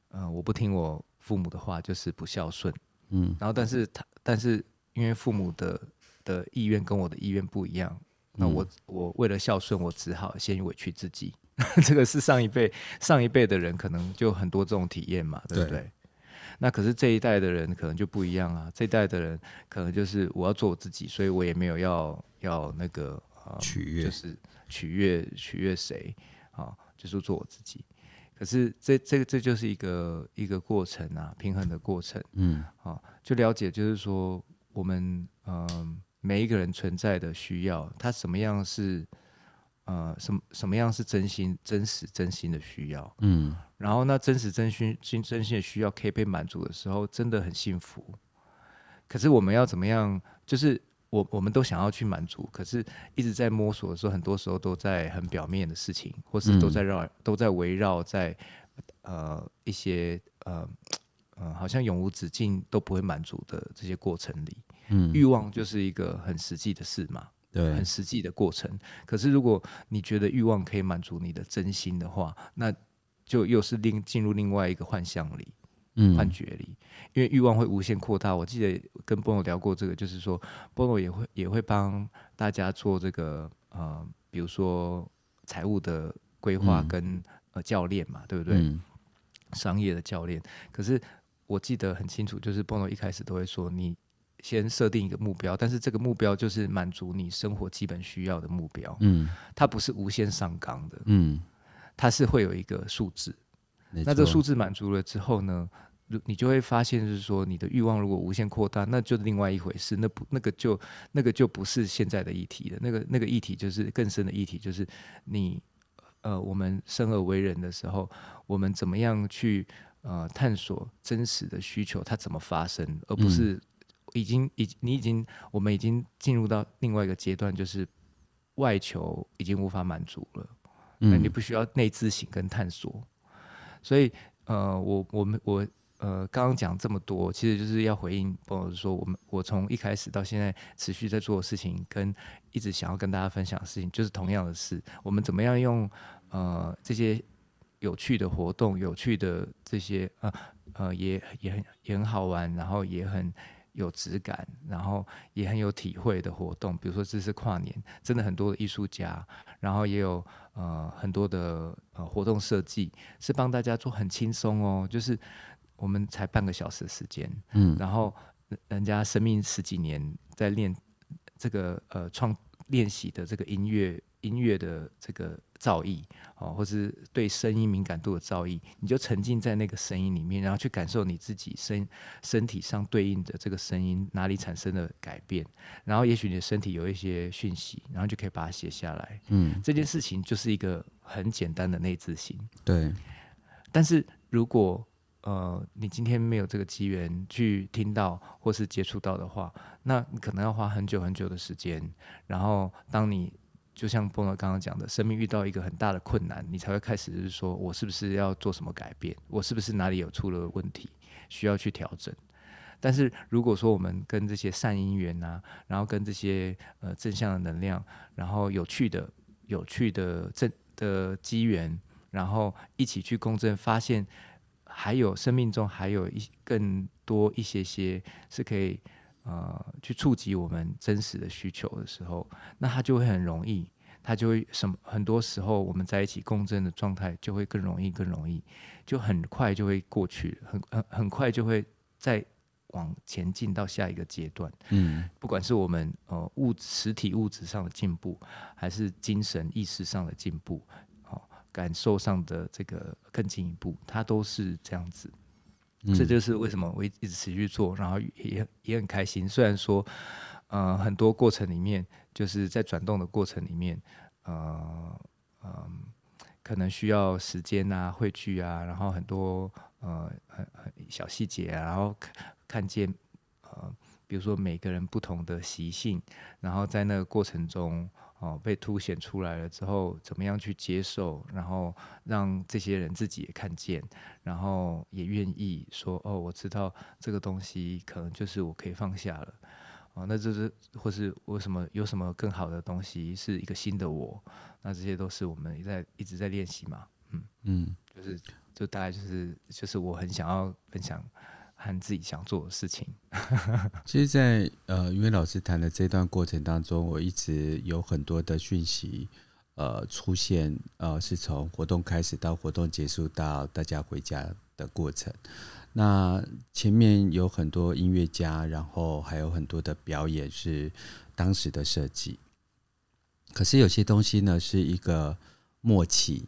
呃我不听我父母的话就是不孝顺，嗯，然后但是他但是因为父母的的意愿跟我的意愿不一样，那我我为了孝顺，我只好先委屈自己。这个是上一辈上一辈的人可能就很多这种体验嘛，对不对？对。那可是这一代的人可能就不一样啊，这一代的人可能就是我要做我自己，所以我也没有要要那个呃取悦，就是取悦取悦谁啊，就是做我自己。可是这这个这就是一个一个过程啊，平衡的过程。嗯，啊，就了解就是说我们嗯、呃、每一个人存在的需要，他什么样是。呃，什么什么样是真心、真实、真心的需要？嗯，然后那真实、真心、真真心的需要可以被满足的时候，真的很幸福。可是我们要怎么样？就是我我们都想要去满足，可是一直在摸索的时候，很多时候都在很表面的事情，或是都在绕、嗯、都在围绕在呃一些呃呃好像永无止境都不会满足的这些过程里。嗯，欲望就是一个很实际的事嘛。对，很实际的过程。可是，如果你觉得欲望可以满足你的真心的话，那就又是另进入另外一个幻象里，嗯，幻觉里。因为欲望会无限扩大。我记得跟波诺聊过这个，就是说波诺也会也会帮大家做这个呃，比如说财务的规划跟、嗯、呃教练嘛，对不对？嗯、商业的教练。可是我记得很清楚，就是波诺一开始都会说你。先设定一个目标，但是这个目标就是满足你生活基本需要的目标。嗯，它不是无限上纲的。嗯，它是会有一个数字。那这个数字满足了之后呢，你就会发现，就是说你的欲望如果无限扩大，那就另外一回事。那不，那个就那个就不是现在的议题了。那个那个议题就是更深的议题，就是你呃，我们生而为人的时候，我们怎么样去呃探索真实的需求，它怎么发生，而不是、嗯。已经，已你已经，我们已经进入到另外一个阶段，就是外求已经无法满足了。嗯，你不需要内自省跟探索。所以，呃，我我们我呃，刚刚讲这么多，其实就是要回应朋友说，我们我从一开始到现在持续在做的事情，跟一直想要跟大家分享的事情，就是同样的事。我们怎么样用呃这些有趣的活动、有趣的这些呃呃也也很也很好玩，然后也很。有质感，然后也很有体会的活动，比如说这次跨年，真的很多的艺术家，然后也有呃很多的呃活动设计，是帮大家做很轻松哦，就是我们才半个小时的时间，嗯，然后人家生命十几年在练这个呃创练习的这个音乐音乐的这个。造诣，哦，或是对声音敏感度的造诣，你就沉浸在那个声音里面，然后去感受你自己身身体上对应的这个声音哪里产生了改变，然后也许你的身体有一些讯息，然后就可以把它写下来。嗯，这件事情就是一个很简单的内自省。对，但是如果呃你今天没有这个机缘去听到或是接触到的话，那你可能要花很久很久的时间，然后当你。就像波诺刚刚讲的，生命遇到一个很大的困难，你才会开始就是说我是不是要做什么改变？我是不是哪里有出了问题，需要去调整？但是如果说我们跟这些善因缘啊，然后跟这些呃正向的能量，然后有趣的、有趣的正的机缘，然后一起去共振，发现还有生命中还有一更多一些些是可以。呃，去触及我们真实的需求的时候，那它就会很容易，它就会什么？很多时候我们在一起共振的状态就会更容易，更容易，就很快就会过去，很很很快就会再往前进到下一个阶段。嗯，不管是我们呃物实体物质上的进步，还是精神意识上的进步，哦，感受上的这个更进一步，它都是这样子。这就是为什么我一直持续做，然后也也很开心。虽然说，呃，很多过程里面，就是在转动的过程里面，呃，嗯、呃，可能需要时间啊、汇聚啊，然后很多呃很很小细节啊，然后看看见呃，比如说每个人不同的习性，然后在那个过程中。哦，被凸显出来了之后，怎么样去接受？然后让这些人自己也看见，然后也愿意说：“哦，我知道这个东西可能就是我可以放下了。”哦，那这是或是为什么有什么更好的东西是一个新的我？那这些都是我们在一直在练习嘛，嗯嗯，就是就大概就是就是我很想要分享和自己想做的事情。其实在，呃，因为老师谈的这段过程当中，我一直有很多的讯息呃出现，呃，是从活动开始到活动结束到大家回家的过程。那前面有很多音乐家，然后还有很多的表演是当时的设计。可是有些东西呢，是一个默契，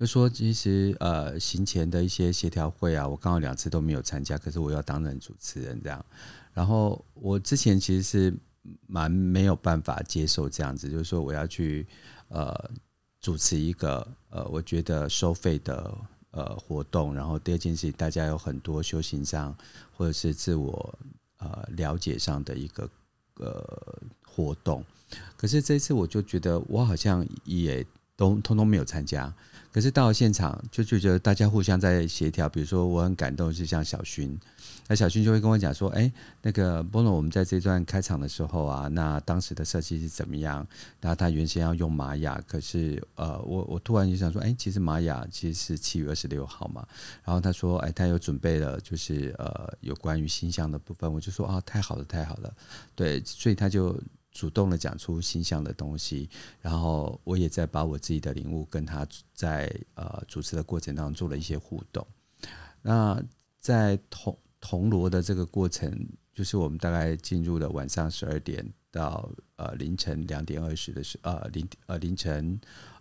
就说其实呃行前的一些协调会啊，我刚好两次都没有参加，可是我要担任主持人这样。然后我之前其实是蛮没有办法接受这样子，就是说我要去呃主持一个呃我觉得收费的呃活动，然后第二件事情，大家有很多修行上或者是自我呃了解上的一个呃活动。可是这次我就觉得我好像也都通通没有参加，可是到了现场就就觉得大家互相在协调，比如说我很感动，是像小薰，那小薰就会跟我讲说，哎，那个 Bono，我们在这段开场的时候啊，那当时的设计是怎么样？然后他原先要用玛雅，可是呃，我我突然就想说，哎，其实玛雅其实是七月二十六号嘛，然后他说，哎，他有准备了，就是呃有关于星象的部分，我就说啊，太好了，太好了，对，所以他就。主动的讲出心象的东西，然后我也在把我自己的领悟跟他在呃主持的过程当中做了一些互动。那在铜铜锣的这个过程，就是我们大概进入了晚上十二点到呃凌晨两点二十的时呃凌呃凌晨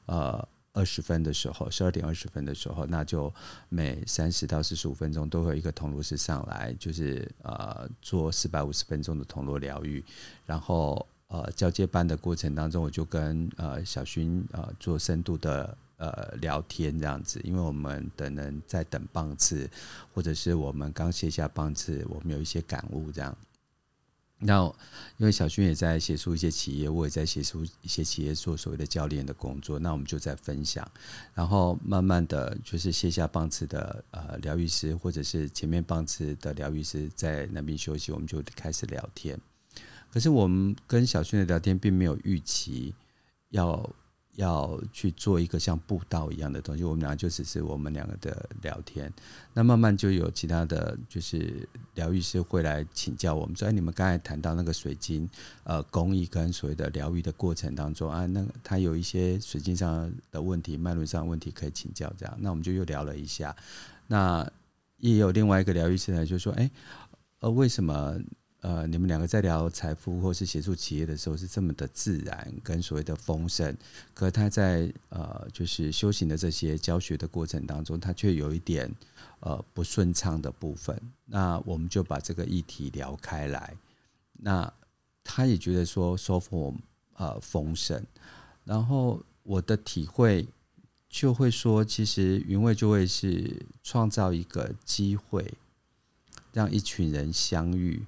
呃二十分的时候，十二点二十分的时候，那就每三十到四十五分钟都会有一个铜锣师上来，就是呃做四百五十分钟的铜锣疗愈，然后。呃，交接班的过程当中，我就跟呃小薰呃做深度的呃聊天这样子，因为我们等人在等棒次，或者是我们刚卸下棒次，我们有一些感悟这样。那因为小薰也在协助一些企业，我也在协助一些企业做所谓的教练的工作，那我们就在分享，然后慢慢的就是卸下棒次的呃疗愈师，或者是前面棒次的疗愈师在那边休息，我们就开始聊天。可是我们跟小薰的聊天并没有预期要要去做一个像布道一样的东西，我们两个就只是我们两个的聊天。那慢慢就有其他的就是疗愈师会来请教我们说：“哎，你们刚才谈到那个水晶呃工艺跟所谓的疗愈的过程当中啊，那他有一些水晶上的问题、脉轮上的问题可以请教。”这样，那我们就又聊了一下。那也有另外一个疗愈师呢，就说：“哎，呃，为什么？”呃，你们两个在聊财富或是协助企业的时候是这么的自然跟所谓的丰盛，可他在呃就是修行的这些教学的过程当中，他却有一点呃不顺畅的部分。那我们就把这个议题聊开来。那他也觉得说收获呃丰盛，然后我的体会就会说，其实云卫就会是创造一个机会，让一群人相遇。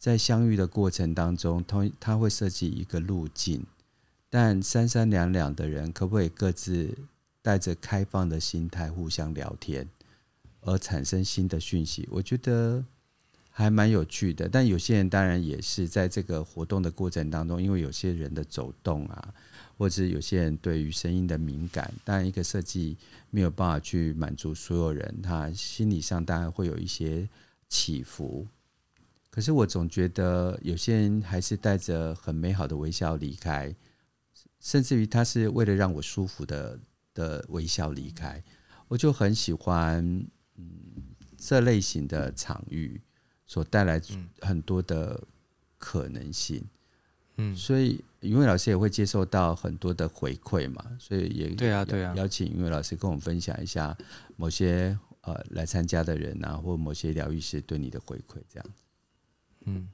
在相遇的过程当中，他他会设计一个路径，但三三两两的人可不可以各自带着开放的心态互相聊天，而产生新的讯息？我觉得还蛮有趣的。但有些人当然也是在这个活动的过程当中，因为有些人的走动啊，或者有些人对于声音的敏感，当然一个设计没有办法去满足所有人，他心理上当然会有一些起伏。可是我总觉得有些人还是带着很美好的微笑离开，甚至于他是为了让我舒服的的微笑离开，我就很喜欢嗯这类型的场域所带来很多的可能性，嗯，所以云伟老师也会接受到很多的回馈嘛，所以也对啊对啊，邀请云伟老师跟我们分享一下某些呃来参加的人啊，或某些疗愈师对你的回馈这样。嗯，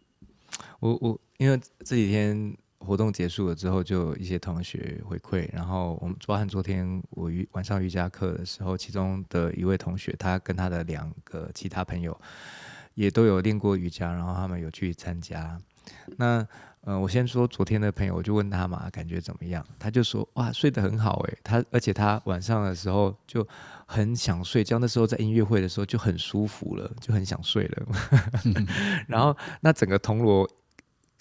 我我因为这几天活动结束了之后，就有一些同学回馈，然后我们包含昨天我瑜晚上瑜伽课的时候，其中的一位同学，他跟他的两个其他朋友也都有练过瑜伽，然后他们有去参加。那呃，我先说昨天的朋友，我就问他嘛，感觉怎么样？他就说哇，睡得很好诶，他而且他晚上的时候就很想睡觉，那时候在音乐会的时候就很舒服了，就很想睡了。然后那整个铜锣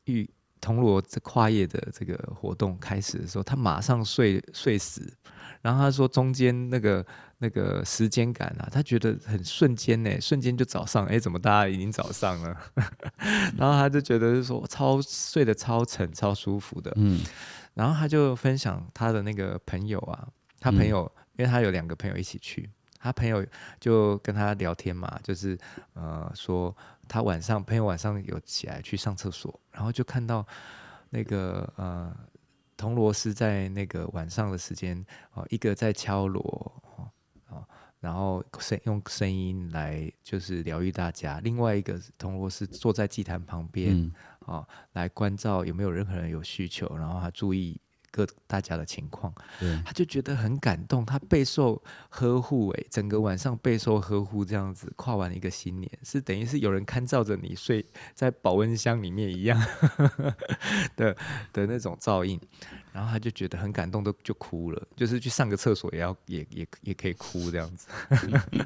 玉铜锣这跨夜的这个活动开始的时候，他马上睡睡死。然后他说中间那个那个时间感啊，他觉得很瞬间呢，瞬间就早上，哎，怎么大家已经早上了？然后他就觉得是说超睡得超沉、超舒服的。嗯，然后他就分享他的那个朋友啊，他朋友、嗯、因为他有两个朋友一起去，他朋友就跟他聊天嘛，就是呃说他晚上朋友晚上有起来去上厕所，然后就看到那个呃。铜锣师在那个晚上的时间，哦，一个在敲锣，哦，然后声用声音来就是疗愈大家；另外一个铜锣是坐在祭坛旁边，哦，来关照有没有任何人有需求，然后他注意。个大家的情况，他就觉得很感动，他备受呵护，哎，整个晚上备受呵护，这样子跨完一个新年，是等于是有人看照着你睡在保温箱里面一样 的的那种照应，然后他就觉得很感动，都就哭了，就是去上个厕所也要也也也可以哭这样子。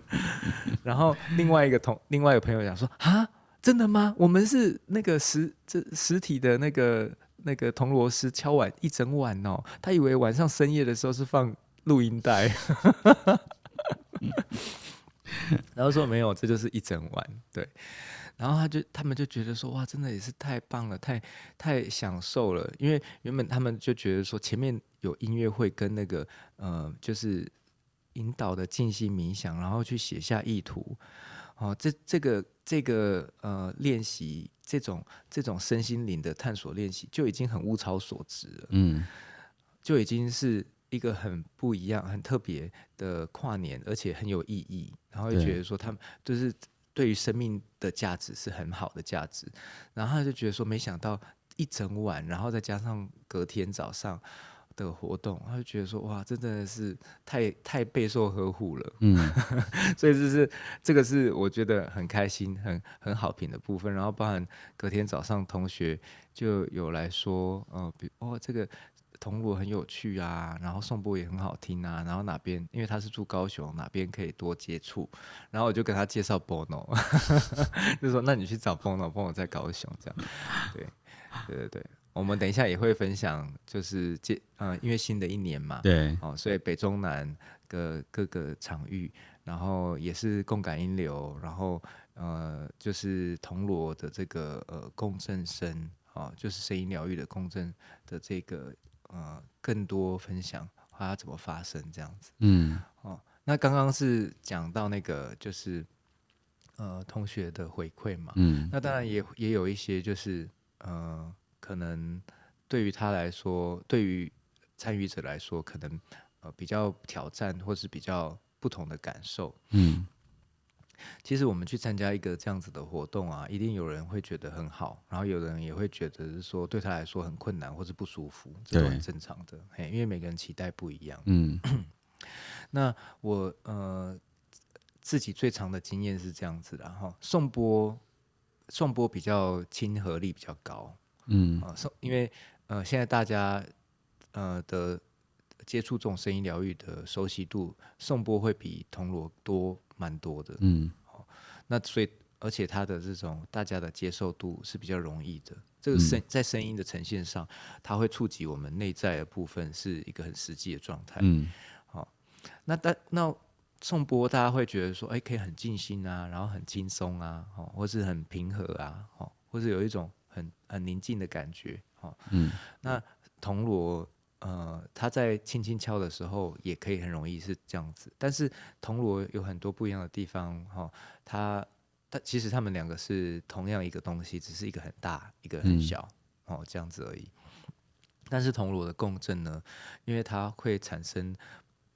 然后另外一个同另外一个朋友讲说啊，真的吗？我们是那个实这实体的那个。那个铜锣师敲完一整晚哦，他以为晚上深夜的时候是放录音带，然后说没有，这就是一整晚。对，然后他就他们就觉得说哇，真的也是太棒了，太太享受了。因为原本他们就觉得说前面有音乐会跟那个呃，就是引导的静心冥想，然后去写下意图。哦，这这个这个呃练习，这种这种身心灵的探索练习，就已经很物超所值了。嗯，就已经是一个很不一样、很特别的跨年，而且很有意义。然后就觉得说，他们就是对于生命的价值是很好的价值。然后他就觉得说，没想到一整晚，然后再加上隔天早上。的活动，他就觉得说哇，这真的是太太备受呵护了，嗯，所以这是这个是我觉得很开心、很很好评的部分。然后包含隔天早上，同学就有来说，呃，比哦这个铜锣很有趣啊，然后颂钵也很好听啊，然后哪边因为他是住高雄，哪边可以多接触，然后我就跟他介绍 Bono，就说那你去找 Bono，Bono 在高雄这样，对对对对。我们等一下也会分享，就是这嗯，因为新的一年嘛，对，哦，所以北中南的各个场域，然后也是共感音流，然后呃，就是铜锣的这个呃共振声，哦，就是声音疗愈的共振的这个呃更多分享，它怎么发生这样子，嗯，哦，那刚刚是讲到那个就是呃同学的回馈嘛，嗯，那当然也也有一些就是呃。可能对于他来说，对于参与者来说，可能呃比较挑战，或是比较不同的感受。嗯，其实我们去参加一个这样子的活动啊，一定有人会觉得很好，然后有人也会觉得是说对他来说很困难或是不舒服，这都很正常的。嘿，因为每个人期待不一样。嗯，那我呃自己最长的经验是这样子的哈，颂钵颂钵比较亲和力比较高。嗯啊，因为呃，现在大家呃的接触这种声音疗愈的熟悉度，颂钵会比铜锣多蛮多的。嗯，好，那所以而且它的这种大家的接受度是比较容易的。这个声在声音的呈现上，它会触及我们内在的部分，是一个很实际的状态。嗯，好，那但那颂钵大家会觉得说，哎，可以很静心啊，然后很轻松啊，哦，或是很平和啊，哦，或是有一种。很很宁静的感觉，哈，嗯，那铜锣，呃，它在轻轻敲的时候，也可以很容易是这样子。但是铜锣有很多不一样的地方，哈，它它其实它们两个是同样一个东西，只是一个很大，一个很小，哦、嗯，这样子而已。但是铜锣的共振呢，因为它会产生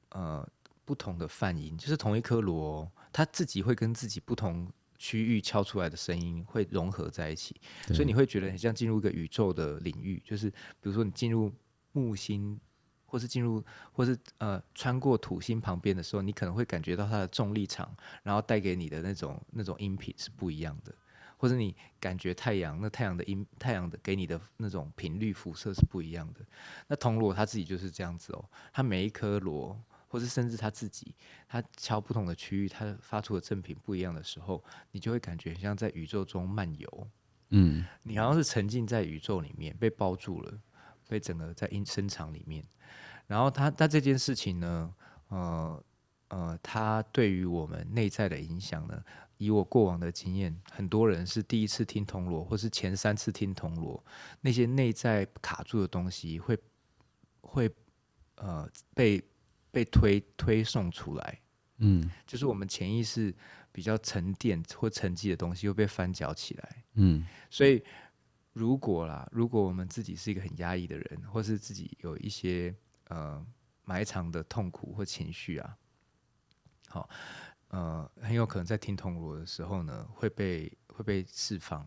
呃不同的泛音，就是同一颗锣，它自己会跟自己不同。区域敲出来的声音会融合在一起，所以你会觉得很像进入一个宇宙的领域。就是比如说你进入木星，或是进入，或是呃穿过土星旁边的时候，你可能会感觉到它的重力场，然后带给你的那种那种音频是不一样的。或者你感觉太阳，那太阳的音，太阳的给你的那种频率辐射是不一样的。那铜锣它自己就是这样子哦，它每一颗锣。或是甚至他自己，他敲不同的区域，他发出的振频不一样的时候，你就会感觉像在宇宙中漫游，嗯，你好像是沉浸在宇宙里面，被包住了，被整个在音声场里面。然后他他这件事情呢，呃呃，他对于我们内在的影响呢，以我过往的经验，很多人是第一次听铜锣，或是前三次听铜锣，那些内在卡住的东西会会呃被被推推送出来。嗯，就是我们潜意识比较沉淀或沉积的东西又被翻搅起来。嗯，所以如果啦，如果我们自己是一个很压抑的人，或是自己有一些呃埋藏的痛苦或情绪啊，好，呃，很有可能在听铜锣的时候呢，会被会被释放。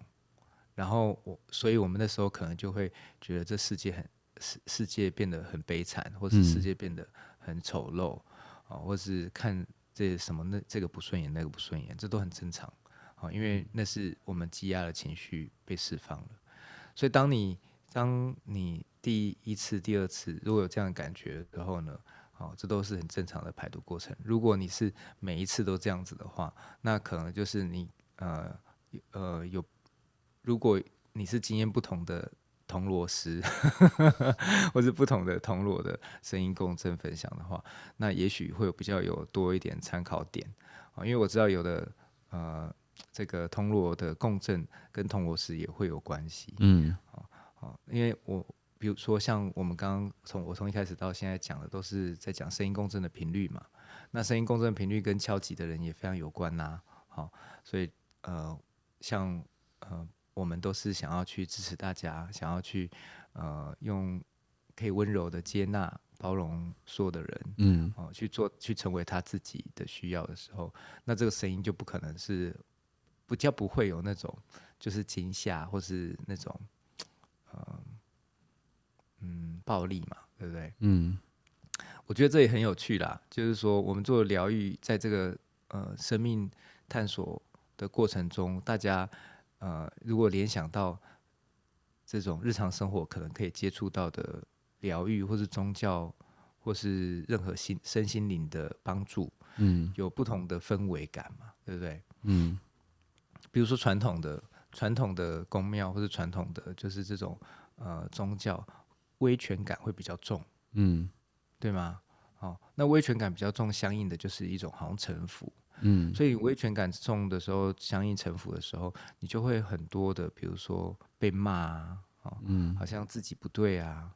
然后我，所以我们那时候可能就会觉得这世界很世世界变得很悲惨，或是世界变得很丑陋啊，或是看。这什么那这个不顺眼，那个不顺眼，这都很正常，啊，因为那是我们积压的情绪被释放了。所以当你当你第一次、第二次如果有这样的感觉然后呢，哦，这都是很正常的排毒过程。如果你是每一次都这样子的话，那可能就是你呃呃有，如果你是经验不同的。铜锣师，或是不同的铜锣的声音共振分享的话，那也许会有比较有多一点参考点。啊，因为我知道有的呃，这个铜锣的共振跟铜锣师也会有关系，嗯，好，因为我比如说像我们刚刚从我从一开始到现在讲的都是在讲声音共振的频率嘛，那声音共振频率跟敲击的人也非常有关呐，好，所以呃，像呃。我们都是想要去支持大家，想要去呃用可以温柔的接纳、包容所有的人，嗯，哦，去做去成为他自己的需要的时候，那这个声音就不可能是不叫不会有那种就是惊吓或是那种呃嗯暴力嘛，对不对？嗯，我觉得这也很有趣啦，就是说我们做疗愈，在这个呃生命探索的过程中，大家。呃，如果联想到这种日常生活可能可以接触到的疗愈，或是宗教，或是任何心身心灵的帮助，嗯，有不同的氛围感嘛，对不对？嗯，比如说传统的传统的宫庙，或是传统的就是这种呃宗教，威权感会比较重，嗯，对吗？好，哦，那威权感比较重，相应的就是一种好像臣服。嗯，所以威权感重的时候，相应臣服的时候，你就会很多的，比如说被骂啊，哦，嗯，好像自己不对啊，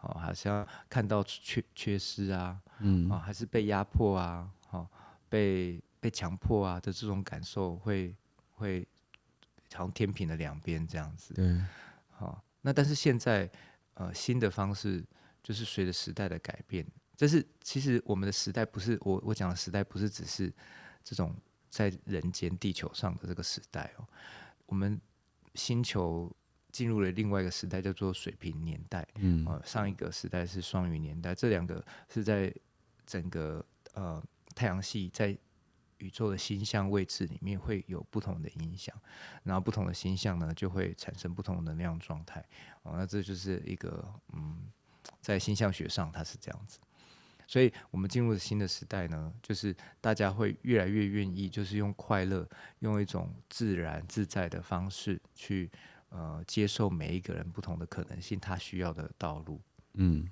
哦，好像看到缺缺失啊，嗯，哦，还是被压迫啊，哦，被被强迫啊的这种感受会，会会好像天平的两边这样子，对，好，那但是现在呃新的方式就是随着时代的改变，这是其实我们的时代不是我我讲的时代不是只是。这种在人间地球上的这个时代哦，我们星球进入了另外一个时代，叫做水平年代。嗯，上一个时代是双鱼年代，这两个是在整个呃太阳系在宇宙的星象位置里面会有不同的影响，然后不同的星象呢就会产生不同的能量状态。哦，那这就是一个嗯，在星象学上它是这样子。所以，我们进入了新的时代呢，就是大家会越来越愿意，就是用快乐，用一种自然自在的方式去，呃，接受每一个人不同的可能性，他需要的道路。嗯，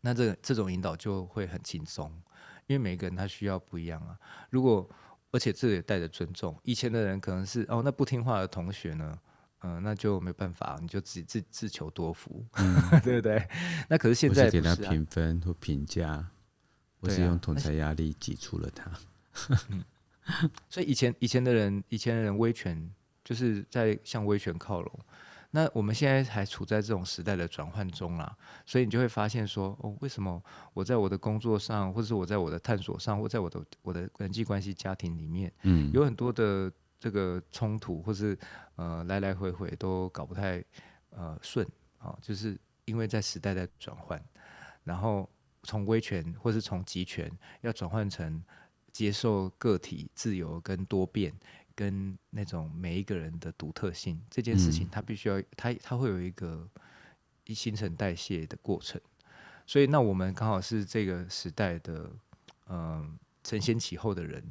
那这这种引导就会很轻松，因为每一个人他需要不一样啊。如果而且这也带着尊重，以前的人可能是哦，那不听话的同学呢，嗯、呃，那就没办法，你就自己自自求多福，嗯、对不对？那可是现在给他评分或评价。我是用同侪压力挤出了他，嗯，所以以前以前的人，以前的人威权就是在向威权靠拢。那我们现在还处在这种时代的转换中啦，所以你就会发现说，哦，为什么我在我的工作上，或者是我在我的探索上，或在我的我的人际关系、家庭里面，嗯，有很多的这个冲突，或是呃来来回回都搞不太呃顺啊，就是因为在时代在转换，然后。从威权或是从集权，要转换成接受个体自由跟多变，跟那种每一个人的独特性这件事情，它必须要它它会有一个一新陈代谢的过程。所以，那我们刚好是这个时代的嗯承先启后的人，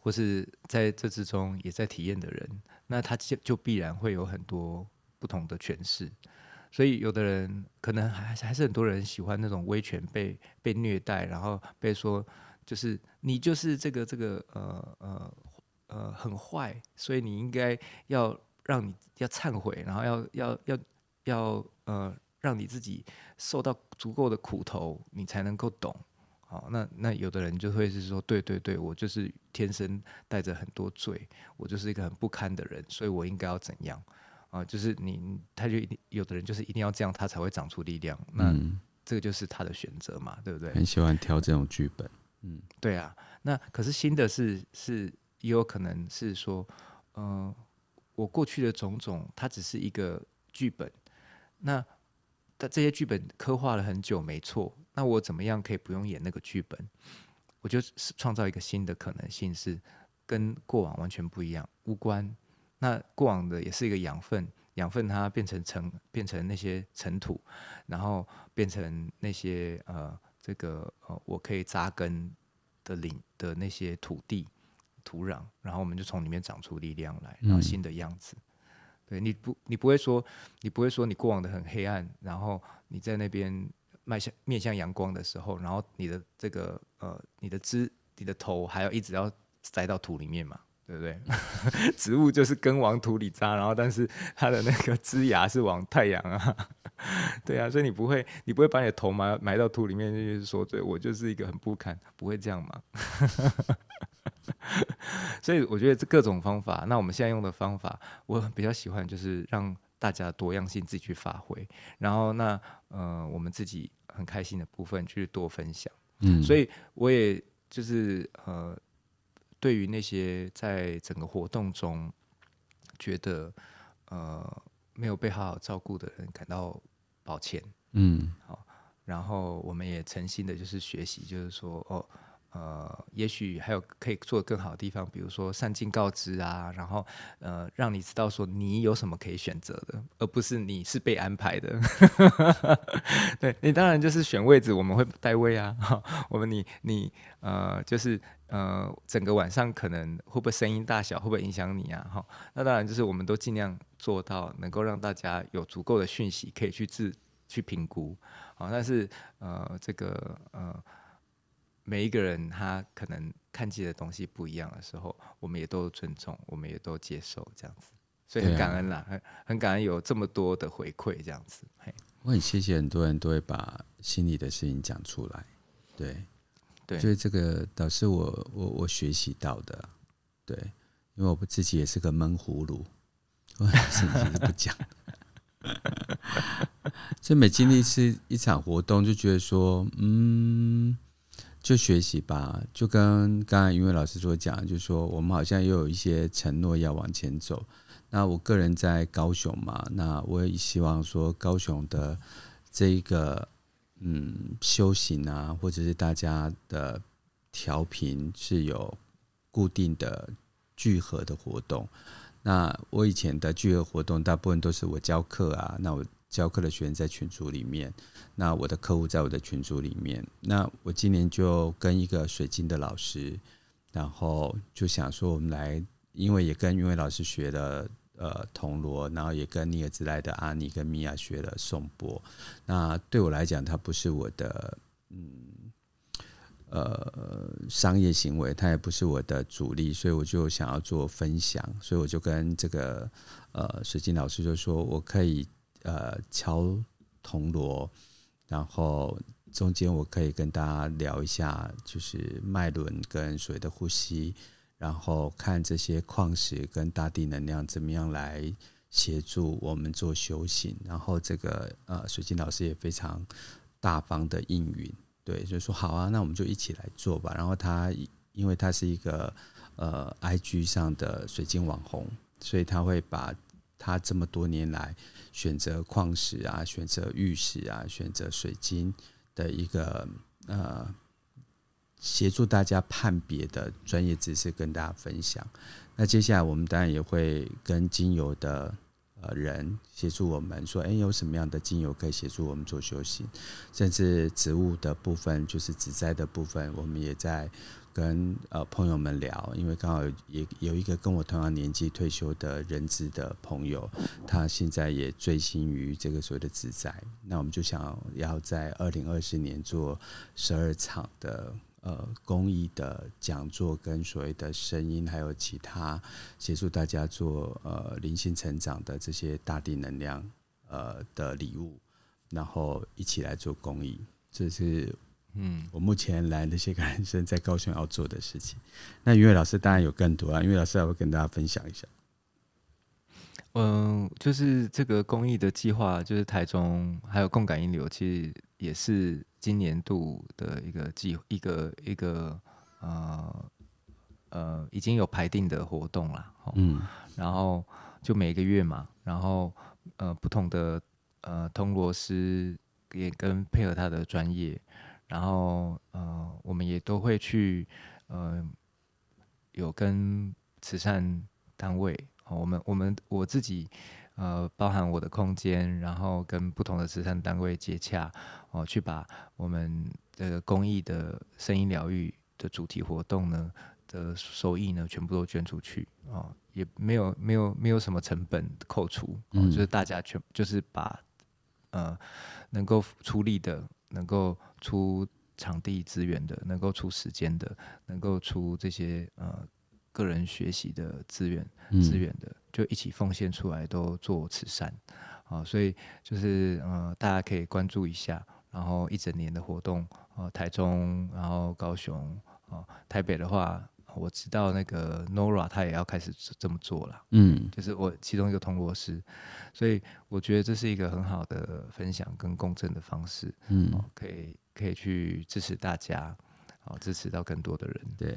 或是在这之中也在体验的人，那他就就必然会有很多不同的诠释。所以有的人可能还还是很多人喜欢那种威权被被虐待，然后被说就是你就是这个这个呃呃呃很坏，所以你应该要让你要忏悔，然后要要要要呃让你自己受到足够的苦头，你才能够懂。好，那那有的人就会是说，对对对，我就是天生带着很多罪，我就是一个很不堪的人，所以我应该要怎样？啊，就是你，他就一定有的人就是一定要这样，他才会长出力量。那、嗯、这个就是他的选择嘛，对不对？很喜欢挑这种剧本，嗯，对啊。那可是新的是是也有可能是说，嗯、呃，我过去的种种，它只是一个剧本。那但这些剧本刻画了很久，没错。那我怎么样可以不用演那个剧本？我就是创造一个新的可能性，是跟过往完全不一样，无关。那过往的也是一个养分，养分它变成尘，变成那些尘土，然后变成那些呃，这个呃，我可以扎根的领的那些土地、土壤，然后我们就从里面长出力量来，然后新的样子。嗯、对，你不，你不会说，你不会说你过往的很黑暗，然后你在那边迈向面向阳光的时候，然后你的这个呃，你的枝、你的头还要一直要塞到土里面嘛？对不对？植物就是根往土里扎，然后但是它的那个枝芽是往太阳啊，对啊，所以你不会，你不会把你的头埋埋到土里面，就是说，对我就是一个很不堪，不会这样嘛。所以我觉得这各种方法，那我们现在用的方法，我比较喜欢，就是让大家多样性自己去发挥，然后那呃，我们自己很开心的部分去多分享。嗯，所以我也就是呃。对于那些在整个活动中觉得呃没有被好好照顾的人感到抱歉，嗯，好，然后我们也诚心的就是学习，就是说哦。呃，也许还有可以做更好的地方，比如说善尽告知啊，然后呃，让你知道说你有什么可以选择的，而不是你是被安排的。对，你当然就是选位置，我们会带位啊。我们你你呃，就是呃，整个晚上可能会不会声音大小，会不会影响你啊？哈，那当然就是我们都尽量做到能够让大家有足够的讯息可以去自去评估。好，但是呃，这个呃。每一个人他可能看见的东西不一样的时候，我们也都尊重，我们也都接受这样子，所以很感恩啦，很、啊、很感恩有这么多的回馈这样子。嘿，我很谢谢很多人都会把心里的事情讲出来，对，对，所以这个倒是我我我学习到的，对，因为我自己也是个闷葫芦，我很多事情是不讲，所以每经历一次一场活动，就觉得说，嗯。就学习吧，就跟刚才因为老师所讲，就是说我们好像又有一些承诺要往前走。那我个人在高雄嘛，那我也希望说高雄的这一个嗯修行啊，或者是大家的调频是有固定的聚合的活动。那我以前的聚合活动，大部分都是我教课啊，那我。教课的学员在群组里面，那我的客户在我的群组里面。那我今年就跟一个水晶的老师，然后就想说，我们来，因为也跟云伟老师学了呃铜锣，然后也跟尼尔兹莱的阿尼跟米娅学了颂钵。那对我来讲，它不是我的嗯呃商业行为，它也不是我的主力，所以我就想要做分享，所以我就跟这个呃水晶老师就说，我可以。呃，敲铜锣，然后中间我可以跟大家聊一下，就是脉轮跟水的呼吸，然后看这些矿石跟大地能量怎么样来协助我们做修行。然后这个呃，水晶老师也非常大方的应允，对，就说好啊，那我们就一起来做吧。然后他因为他是一个呃，IG 上的水晶网红，所以他会把。他这么多年来选择矿石啊，选择玉石啊，选择水晶的一个呃，协助大家判别的专业知识跟大家分享。那接下来我们当然也会跟精油的呃人协助我们说，哎，有什么样的精油可以协助我们做修行，甚至植物的部分，就是植栽的部分，我们也在。跟呃朋友们聊，因为刚好也有一个跟我同样年纪退休的人资的朋友，他现在也醉心于这个所谓的自在，那我们就想要在二零二四年做十二场的呃公益的讲座，跟所谓的声音，还有其他协助大家做呃灵性成长的这些大地能量呃的礼物，然后一起来做公益，这是。嗯，我目前来那些感生在高雄要做的事情，那云伟老师当然有更多啊，云伟老师还会跟大家分享一下。嗯，就是这个公益的计划，就是台中还有共感音流，其实也是今年度的一个计一个一个呃呃已经有排定的活动啦。嗯，然后就每个月嘛，然后呃不同的呃通罗师也跟配合他的专业。然后，呃，我们也都会去，呃，有跟慈善单位，哦我们我们我自己，呃，包含我的空间，然后跟不同的慈善单位接洽，哦、呃，去把我们这个公益的声音疗愈的主题活动呢的收益呢，全部都捐出去，哦、呃，也没有没有没有什么成本扣除，呃、就是大家全就是把，呃，能够出力的。能够出场地资源的，能够出时间的，能够出这些呃个人学习的资源资源的，就一起奉献出来，都做慈善啊。所以就是呃，大家可以关注一下，然后一整年的活动啊，台中，然后高雄啊，台北的话。我知道那个 Nora 他也要开始这么做了，嗯，就是我其中一个通过师，所以我觉得这是一个很好的分享跟共振的方式，嗯，可以可以去支持大家，好支持到更多的人，对。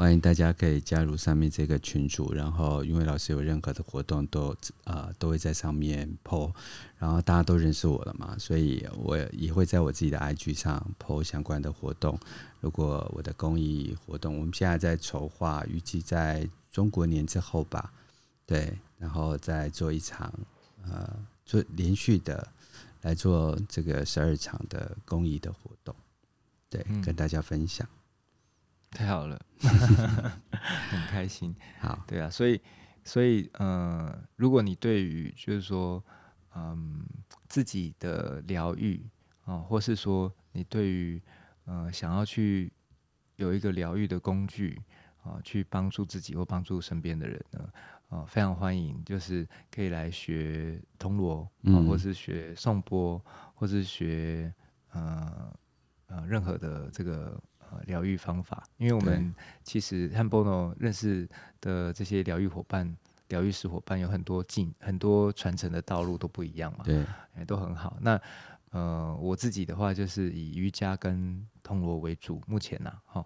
欢迎大家可以加入上面这个群组，然后因为老师有任何的活动都啊、呃、都会在上面 po，然后大家都认识我了嘛，所以我也会在我自己的 IG 上 po 相关的活动。如果我的公益活动，我们现在在筹划，预计在中国年之后吧，对，然后再做一场呃做连续的来做这个十二场的公益的活动，对，嗯、跟大家分享。太好了，很开心。好，对啊，所以，所以，呃，如果你对于就是说，嗯，自己的疗愈啊，或是说你对于呃想要去有一个疗愈的工具啊，去帮助自己或帮助身边的人呢，啊，非常欢迎，就是可以来学铜锣，嗯，或是学颂钵，或是学呃呃任何的这个。呃，疗愈方法，因为我们其实和 Bono 认识的这些疗愈伙伴、疗愈师伙伴有很多进很多传承的道路都不一样嘛，对，都很好。那呃，我自己的话就是以瑜伽跟通罗为主，目前呢，哈。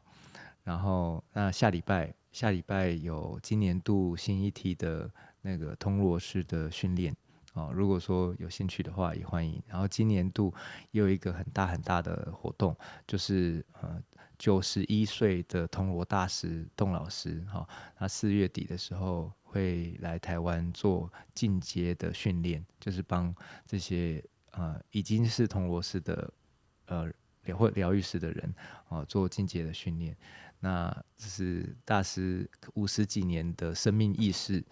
然后那下礼拜下礼拜有今年度新一梯的那个通罗式的训练。哦，如果说有兴趣的话，也欢迎。然后今年度也有一个很大很大的活动，就是呃九十一岁的铜锣大师董老师，哈、他四月底的时候会来台湾做进阶的训练，就是帮这些呃已经是铜锣师的呃疗或疗愈师的人，哦，做进阶的训练。那这是大师五十几年的生命意识，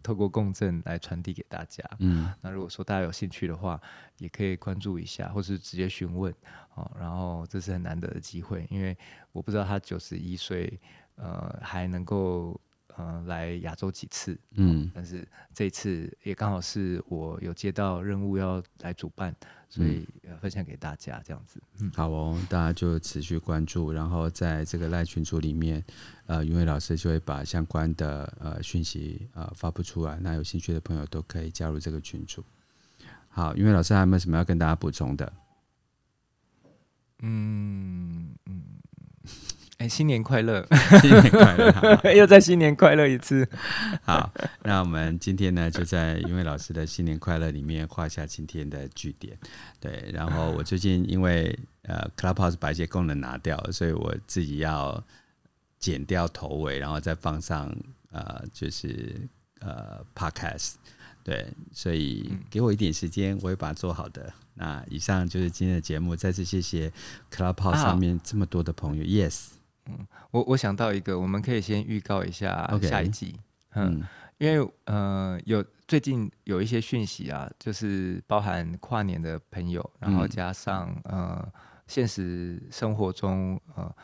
透过共振来传递给大家。嗯，那如果说大家有兴趣的话，也可以关注一下，或是直接询问。哦，然后这是很难得的机会，因为我不知道他九十一岁，呃，还能够。呃，来亚洲几次，嗯，但是这次也刚好是我有接到任务要来主办，所以分享给大家这样子。嗯，好哦，大家就持续关注，然后在这个赖群组里面，呃，云伟老师就会把相关的呃讯息呃发布出来，那有兴趣的朋友都可以加入这个群组。好，云伟老师还有没有什么要跟大家补充的？嗯嗯。哎，新年快乐！新年快乐！又在新年快乐一次。好，那我们今天呢，就在因为老师的新年快乐里面画下今天的句点。对，然后我最近因为呃，Clubhouse 把一些功能拿掉，所以我自己要剪掉头尾，然后再放上呃，就是呃，Podcast。对，所以给我一点时间，我会把它做好的。那以上就是今天的节目，再次谢谢 Clubhouse 上面这么多的朋友。啊、Yes，嗯，我我想到一个，我们可以先预告一下下一集。Okay, 嗯，嗯，因为呃，有最近有一些讯息啊，就是包含跨年的朋友，然后加上、嗯、呃，现实生活中呃，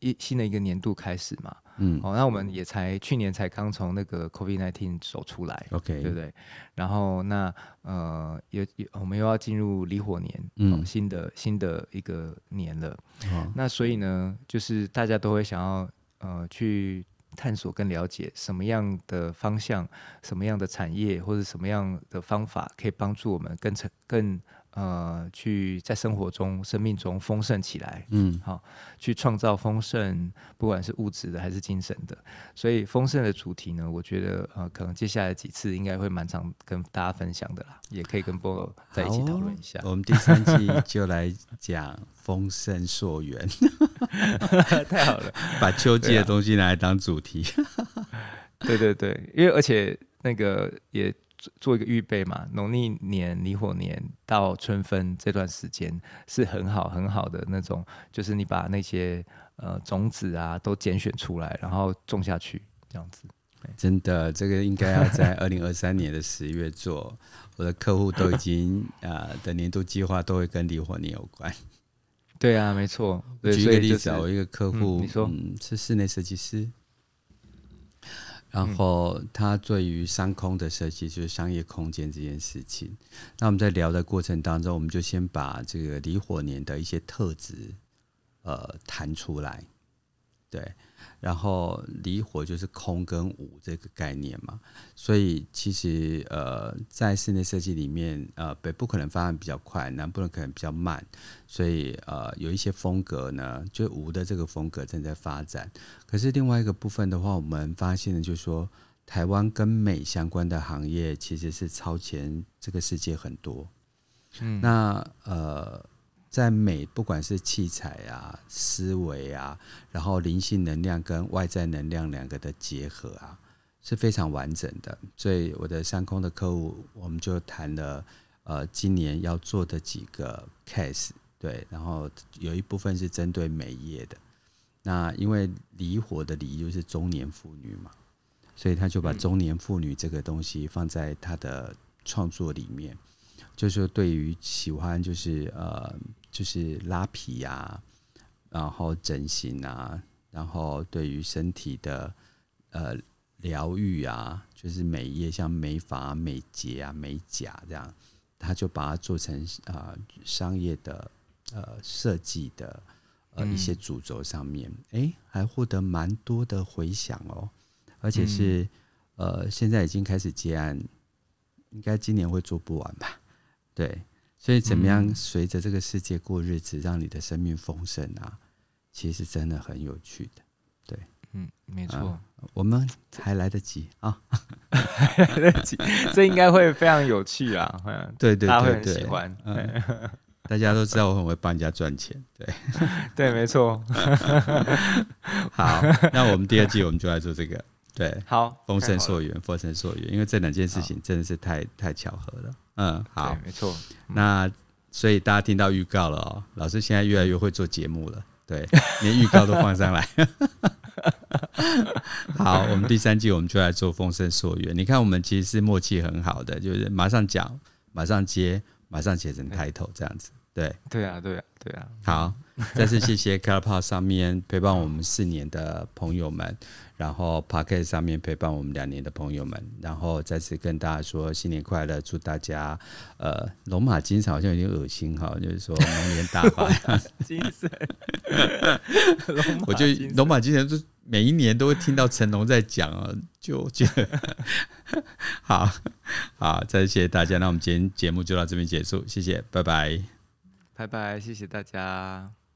一新的一个年度开始嘛。嗯，哦，那我们也才去年才刚从那个 COVID-19 走出来，OK，对不对？然后那呃，也也我们又要进入离火年，嗯，哦、新的新的一个年了。哦、那所以呢，就是大家都会想要呃去探索跟了解什么样的方向、什么样的产业或者什么样的方法可以帮助我们更成更。呃，去在生活中、生命中丰盛起来，嗯，好，去创造丰盛，不管是物质的还是精神的。所以丰盛的主题呢，我觉得呃，可能接下来几次应该会蛮常跟大家分享的啦，也可以跟波波在一起讨论一下。我们第三季就来讲丰盛溯源，太好了，把秋季的东西拿来当主题。对对对，因为而且那个也。做一个预备嘛，农历年、离火年到春分这段时间是很好很好的那种，就是你把那些呃种子啊都拣选出来，然后种下去，这样子。真的，这个应该要在二零二三年的十月做。我的客户都已经啊、呃、的年度计划都会跟离火年有关。对啊，没错。举一个例子，我一个客户，嗯、你说、嗯、是室内设计师。然后他对于商空的设计，就是商业空间这件事情。那我们在聊的过程当中，我们就先把这个离火年的一些特质，呃，谈出来，对。然后离火就是空跟无这个概念嘛，所以其实呃，在室内设计里面，呃，北部可能发展比较快，南部可能比较慢，所以呃，有一些风格呢，就无的这个风格正在发展。可是另外一个部分的话，我们发现呢就是说，台湾跟美相关的行业其实是超前这个世界很多。嗯，那呃。在美，不管是器材啊、思维啊，然后灵性能量跟外在能量两个的结合啊，是非常完整的。所以我的商空的客户，我们就谈了呃，今年要做的几个 case，对，然后有一部分是针对美业的。那因为离火的离就是中年妇女嘛，所以他就把中年妇女这个东西放在他的创作里面，就是对于喜欢就是呃。就是拉皮呀、啊，然后整形啊，然后对于身体的呃疗愈啊，就是美业，像美发、美睫啊、美甲这样，他就把它做成啊、呃、商业的呃设计的呃一些主轴上面，哎、嗯，还获得蛮多的回响哦，而且是、嗯、呃现在已经开始接案，应该今年会做不完吧？对。所以，怎么样随着这个世界过日子，让你的生命丰盛啊？其实真的很有趣的，对，嗯，没错、啊，我们还来得及啊，还来得及，这应该会非常有趣啊，对对对，大家会很喜欢，嗯、大家都知道我很会帮人家赚钱，对，对，没错，好，那我们第二季我们就来做这个，对，好，丰盛溯源，丰盛溯源，因为这两件事情真的是太太巧合了。嗯，好，没错。那所以大家听到预告了哦，老师现在越来越会做节目了，对，连预告都放上来。好，我们第三季我们就来做丰盛溯源。你看，我们其实是默契很好的，就是马上讲，马上接，马上写成 title 这样子。对，对啊，对啊，对啊。好，再次谢谢 Clubhouse 上面陪伴我们四年的朋友们。然后 Podcast 上面陪伴我们两年的朋友们，然后再次跟大家说新年快乐，祝大家呃龙马精神好像有点恶心哈，就是说龙年大发精神。我就龙马精神，就每一年都会听到成龙在讲啊，就觉得 好好，再次谢谢大家，那我们今天节目就到这边结束，谢谢，拜拜，拜拜，谢谢大家。